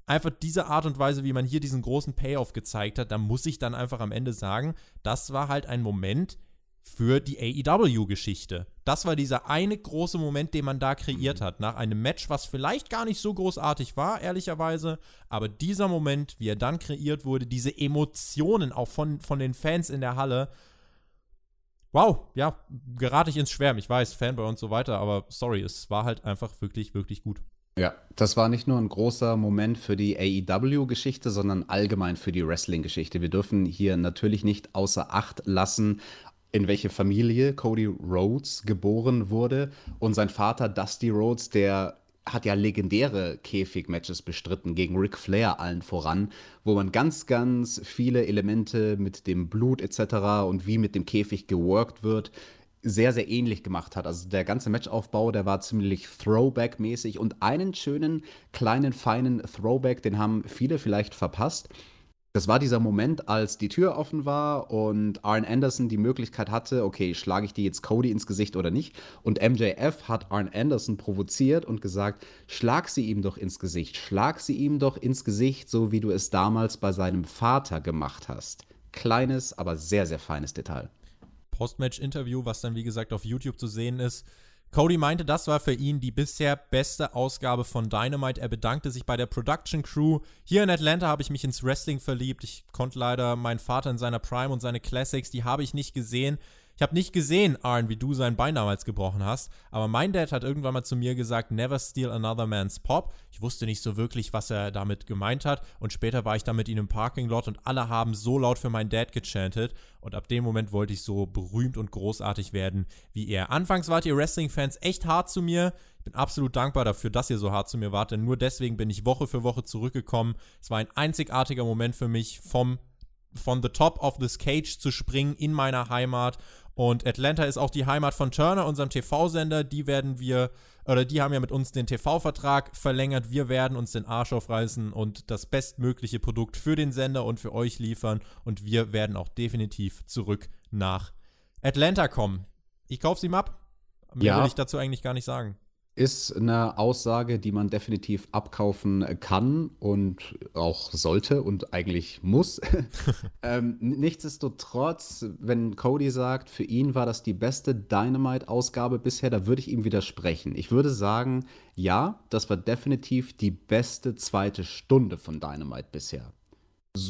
Einfach diese Art und Weise, wie man hier diesen großen Payoff gezeigt hat, da muss ich dann einfach am Ende sagen, das war halt ein Moment, für die AEW-Geschichte. Das war dieser eine große Moment, den man da kreiert mhm. hat, nach einem Match, was vielleicht gar nicht so großartig war, ehrlicherweise, aber dieser Moment, wie er dann kreiert wurde, diese Emotionen auch von, von den Fans in der Halle, wow, ja, gerate ich ins Schwärmen. Ich weiß, Fanboy und so weiter, aber sorry, es war halt einfach wirklich, wirklich gut. Ja, das war nicht nur ein großer Moment für die AEW-Geschichte, sondern allgemein für die Wrestling-Geschichte. Wir dürfen hier natürlich nicht außer Acht lassen, in welche Familie Cody Rhodes geboren wurde. Und sein Vater Dusty Rhodes, der hat ja legendäre Käfig-Matches bestritten, gegen Ric Flair allen voran, wo man ganz, ganz viele Elemente mit dem Blut etc. und wie mit dem Käfig geworkt wird, sehr, sehr ähnlich gemacht hat. Also der ganze Matchaufbau, der war ziemlich Throwback-mäßig und einen schönen, kleinen, feinen Throwback, den haben viele vielleicht verpasst. Das war dieser Moment, als die Tür offen war und Arn Anderson die Möglichkeit hatte, okay, schlage ich die jetzt Cody ins Gesicht oder nicht? Und MJF hat Arn Anderson provoziert und gesagt, schlag sie ihm doch ins Gesicht, schlag sie ihm doch ins Gesicht, so wie du es damals bei seinem Vater gemacht hast. Kleines, aber sehr, sehr feines Detail. Postmatch-Interview, was dann wie gesagt auf YouTube zu sehen ist, Cody meinte, das war für ihn die bisher beste Ausgabe von Dynamite. Er bedankte sich bei der Production Crew. Hier in Atlanta habe ich mich ins Wrestling verliebt. Ich konnte leider meinen Vater in seiner Prime und seine Classics, die habe ich nicht gesehen. Ich habe nicht gesehen, Arn, wie du sein Bein damals gebrochen hast, aber mein Dad hat irgendwann mal zu mir gesagt, never steal another man's pop. Ich wusste nicht so wirklich, was er damit gemeint hat und später war ich dann mit ihm im Parking Lot und alle haben so laut für meinen Dad gechantet und ab dem Moment wollte ich so berühmt und großartig werden wie er. Anfangs wart ihr Wrestling-Fans echt hart zu mir. Ich bin absolut dankbar dafür, dass ihr so hart zu mir wart, denn nur deswegen bin ich Woche für Woche zurückgekommen. Es war ein einzigartiger Moment für mich, vom von the top of this cage zu springen in meiner Heimat und Atlanta ist auch die Heimat von Turner, unserem TV-Sender. Die werden wir, oder die haben ja mit uns den TV-Vertrag verlängert. Wir werden uns den Arsch aufreißen und das bestmögliche Produkt für den Sender und für euch liefern. Und wir werden auch definitiv zurück nach Atlanta kommen. Ich kaufe sie ihm ab. Mehr ja. will ich dazu eigentlich gar nicht sagen. Ist eine Aussage, die man definitiv abkaufen kann und auch sollte und eigentlich muss. ähm, nichtsdestotrotz, wenn Cody sagt, für ihn war das die beste Dynamite-Ausgabe bisher, da würde ich ihm widersprechen. Ich würde sagen, ja, das war definitiv die beste zweite Stunde von Dynamite bisher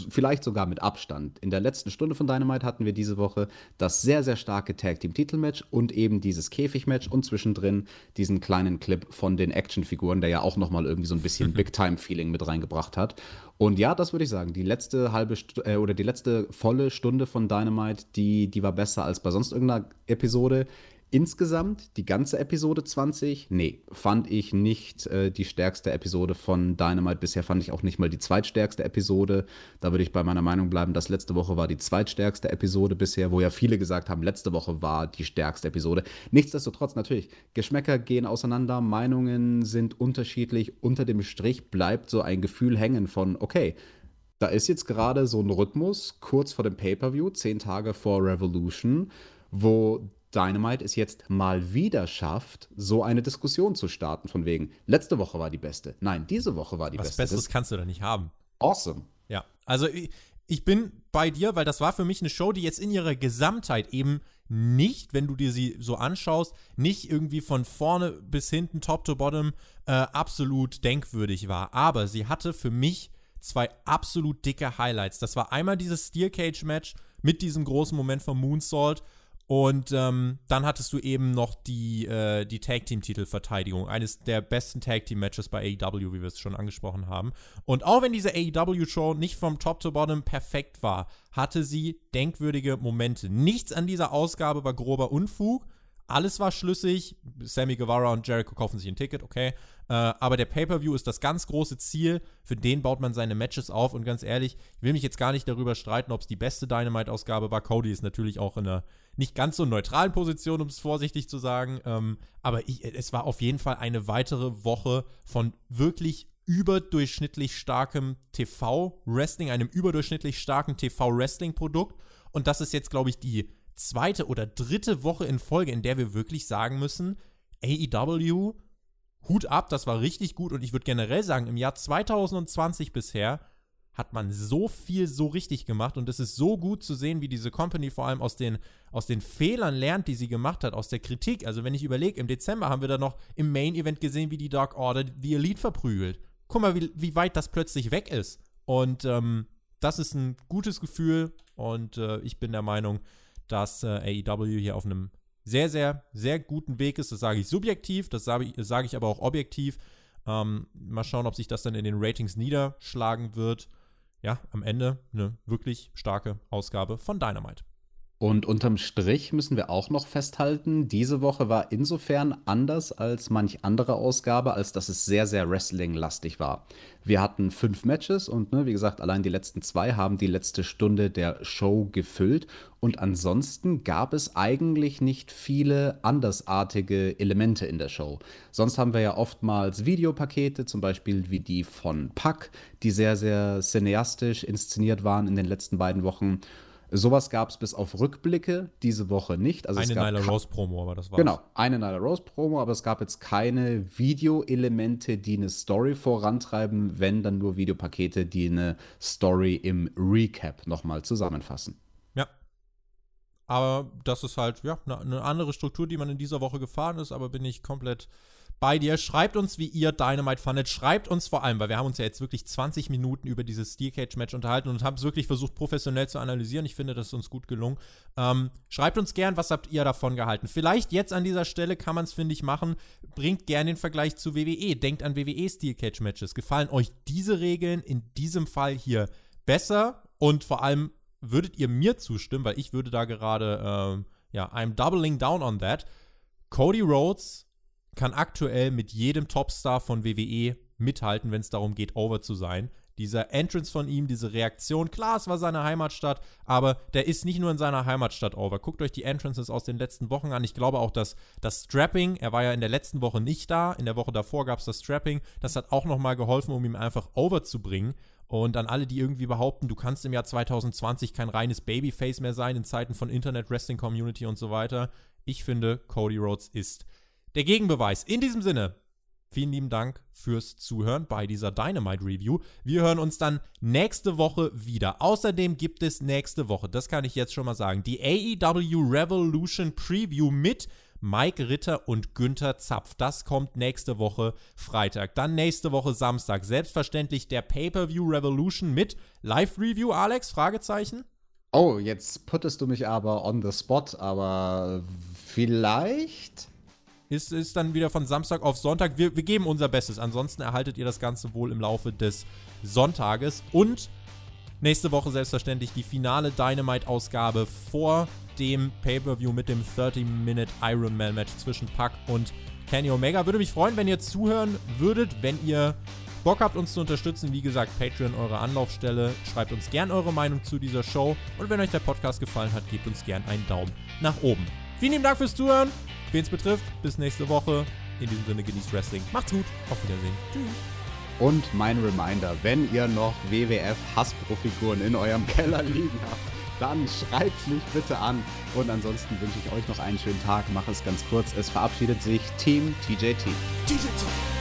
vielleicht sogar mit Abstand. In der letzten Stunde von Dynamite hatten wir diese Woche das sehr, sehr starke Tag Team Titelmatch und eben dieses Käfigmatch und zwischendrin diesen kleinen Clip von den Actionfiguren, der ja auch nochmal irgendwie so ein bisschen Big Time Feeling mit reingebracht hat. Und ja, das würde ich sagen, die letzte halbe St äh, oder die letzte volle Stunde von Dynamite, die, die war besser als bei sonst irgendeiner Episode. Insgesamt die ganze Episode 20, nee, fand ich nicht äh, die stärkste Episode von Dynamite. Bisher fand ich auch nicht mal die zweitstärkste Episode. Da würde ich bei meiner Meinung bleiben, dass letzte Woche war die zweitstärkste Episode bisher, wo ja viele gesagt haben, letzte Woche war die stärkste Episode. Nichtsdestotrotz natürlich, Geschmäcker gehen auseinander, Meinungen sind unterschiedlich. Unter dem Strich bleibt so ein Gefühl hängen von, okay, da ist jetzt gerade so ein Rhythmus kurz vor dem Pay-per-View, zehn Tage vor Revolution, wo Dynamite es jetzt mal wieder schafft, so eine Diskussion zu starten, von wegen, letzte Woche war die beste. Nein, diese Woche war die Was beste. Was Besseres kannst du da nicht haben. Awesome. Ja, also ich, ich bin bei dir, weil das war für mich eine Show, die jetzt in ihrer Gesamtheit eben nicht, wenn du dir sie so anschaust, nicht irgendwie von vorne bis hinten, top to bottom, äh, absolut denkwürdig war. Aber sie hatte für mich zwei absolut dicke Highlights. Das war einmal dieses Steel Cage Match mit diesem großen Moment von Moonsault und ähm, dann hattest du eben noch die, äh, die Tag Team Titelverteidigung, eines der besten Tag Team Matches bei AEW, wie wir es schon angesprochen haben. Und auch wenn diese AEW Show nicht vom Top to Bottom perfekt war, hatte sie denkwürdige Momente. Nichts an dieser Ausgabe war grober Unfug. Alles war schlüssig. Sammy Guevara und Jericho kaufen sich ein Ticket, okay. Äh, aber der Pay-Per-View ist das ganz große Ziel. Für den baut man seine Matches auf. Und ganz ehrlich, ich will mich jetzt gar nicht darüber streiten, ob es die beste Dynamite-Ausgabe war. Cody ist natürlich auch in einer nicht ganz so neutralen Position, um es vorsichtig zu sagen. Ähm, aber ich, es war auf jeden Fall eine weitere Woche von wirklich überdurchschnittlich starkem TV-Wrestling, einem überdurchschnittlich starken TV-Wrestling-Produkt. Und das ist jetzt, glaube ich, die zweite oder dritte Woche in Folge, in der wir wirklich sagen müssen, AEW, Hut ab, das war richtig gut. Und ich würde generell sagen, im Jahr 2020 bisher hat man so viel so richtig gemacht und es ist so gut zu sehen, wie diese Company vor allem aus den, aus den Fehlern lernt, die sie gemacht hat, aus der Kritik. Also wenn ich überlege, im Dezember haben wir da noch im Main Event gesehen, wie die Dark Order die Elite verprügelt. Guck mal, wie, wie weit das plötzlich weg ist. Und ähm, das ist ein gutes Gefühl und äh, ich bin der Meinung, dass äh, AEW hier auf einem sehr, sehr, sehr guten Weg ist. Das sage ich subjektiv, das sage ich, sage ich aber auch objektiv. Ähm, mal schauen, ob sich das dann in den Ratings niederschlagen wird ja, am Ende eine wirklich starke Ausgabe von Dynamite. Und unterm Strich müssen wir auch noch festhalten, diese Woche war insofern anders als manch andere Ausgabe, als dass es sehr, sehr Wrestling-lastig war. Wir hatten fünf Matches und ne, wie gesagt, allein die letzten zwei haben die letzte Stunde der Show gefüllt. Und ansonsten gab es eigentlich nicht viele andersartige Elemente in der Show. Sonst haben wir ja oftmals Videopakete, zum Beispiel wie die von Puck, die sehr, sehr cineastisch inszeniert waren in den letzten beiden Wochen. Sowas gab es bis auf Rückblicke diese Woche nicht. Also eine Nyla Rose Promo, aber das war's. Genau, eine Nyla Rose Promo, aber es gab jetzt keine Videoelemente, die eine Story vorantreiben, wenn dann nur Videopakete, die eine Story im Recap nochmal zusammenfassen. Ja. Aber das ist halt, ja, eine andere Struktur, die man in dieser Woche gefahren ist, aber bin ich komplett bei dir. Schreibt uns, wie ihr Dynamite fandet. Schreibt uns vor allem, weil wir haben uns ja jetzt wirklich 20 Minuten über dieses Steel Cage Match unterhalten und haben es wirklich versucht, professionell zu analysieren. Ich finde, das ist uns gut gelungen. Ähm, schreibt uns gern, was habt ihr davon gehalten? Vielleicht jetzt an dieser Stelle kann man es, finde ich, machen. Bringt gern den Vergleich zu WWE. Denkt an WWE Steel Cage Matches. Gefallen euch diese Regeln in diesem Fall hier besser? Und vor allem würdet ihr mir zustimmen, weil ich würde da gerade, ähm, ja, I'm doubling down on that. Cody Rhodes kann aktuell mit jedem Topstar von WWE mithalten, wenn es darum geht, over zu sein. Dieser Entrance von ihm, diese Reaktion, klar, es war seine Heimatstadt, aber der ist nicht nur in seiner Heimatstadt over. Guckt euch die Entrances aus den letzten Wochen an. Ich glaube auch, dass das Strapping, er war ja in der letzten Woche nicht da, in der Woche davor gab es das Strapping, das hat auch nochmal geholfen, um ihm einfach over zu bringen. Und an alle, die irgendwie behaupten, du kannst im Jahr 2020 kein reines Babyface mehr sein in Zeiten von Internet, Wrestling Community und so weiter. Ich finde, Cody Rhodes ist der Gegenbeweis. In diesem Sinne, vielen lieben Dank fürs Zuhören bei dieser Dynamite Review. Wir hören uns dann nächste Woche wieder. Außerdem gibt es nächste Woche, das kann ich jetzt schon mal sagen, die AEW Revolution Preview mit Mike Ritter und Günther Zapf. Das kommt nächste Woche Freitag. Dann nächste Woche Samstag. Selbstverständlich der Pay-Per-View Revolution mit Live-Review, Alex? Fragezeichen? Oh, jetzt puttest du mich aber on the spot, aber vielleicht? Ist, ist dann wieder von Samstag auf Sonntag. Wir, wir geben unser Bestes. Ansonsten erhaltet ihr das Ganze wohl im Laufe des Sonntages. Und nächste Woche selbstverständlich die finale Dynamite-Ausgabe vor dem Pay-Per-View mit dem 30-Minute Ironman-Match zwischen Pack und Kenny Omega. Würde mich freuen, wenn ihr zuhören würdet, wenn ihr Bock habt, uns zu unterstützen. Wie gesagt, Patreon eure Anlaufstelle. Schreibt uns gern eure Meinung zu dieser Show. Und wenn euch der Podcast gefallen hat, gebt uns gern einen Daumen nach oben. Vielen lieben Dank fürs Zuhören. Wen es betrifft, bis nächste Woche. In diesem Sinne genießt Wrestling. Macht's gut. Auf Wiedersehen. Tschüss. Und mein Reminder, wenn ihr noch WWF Hasbro-Figuren in eurem Keller liegen habt, dann schreibt mich bitte an. Und ansonsten wünsche ich euch noch einen schönen Tag. Mache es ganz kurz. Es verabschiedet sich Team TJT. TJT.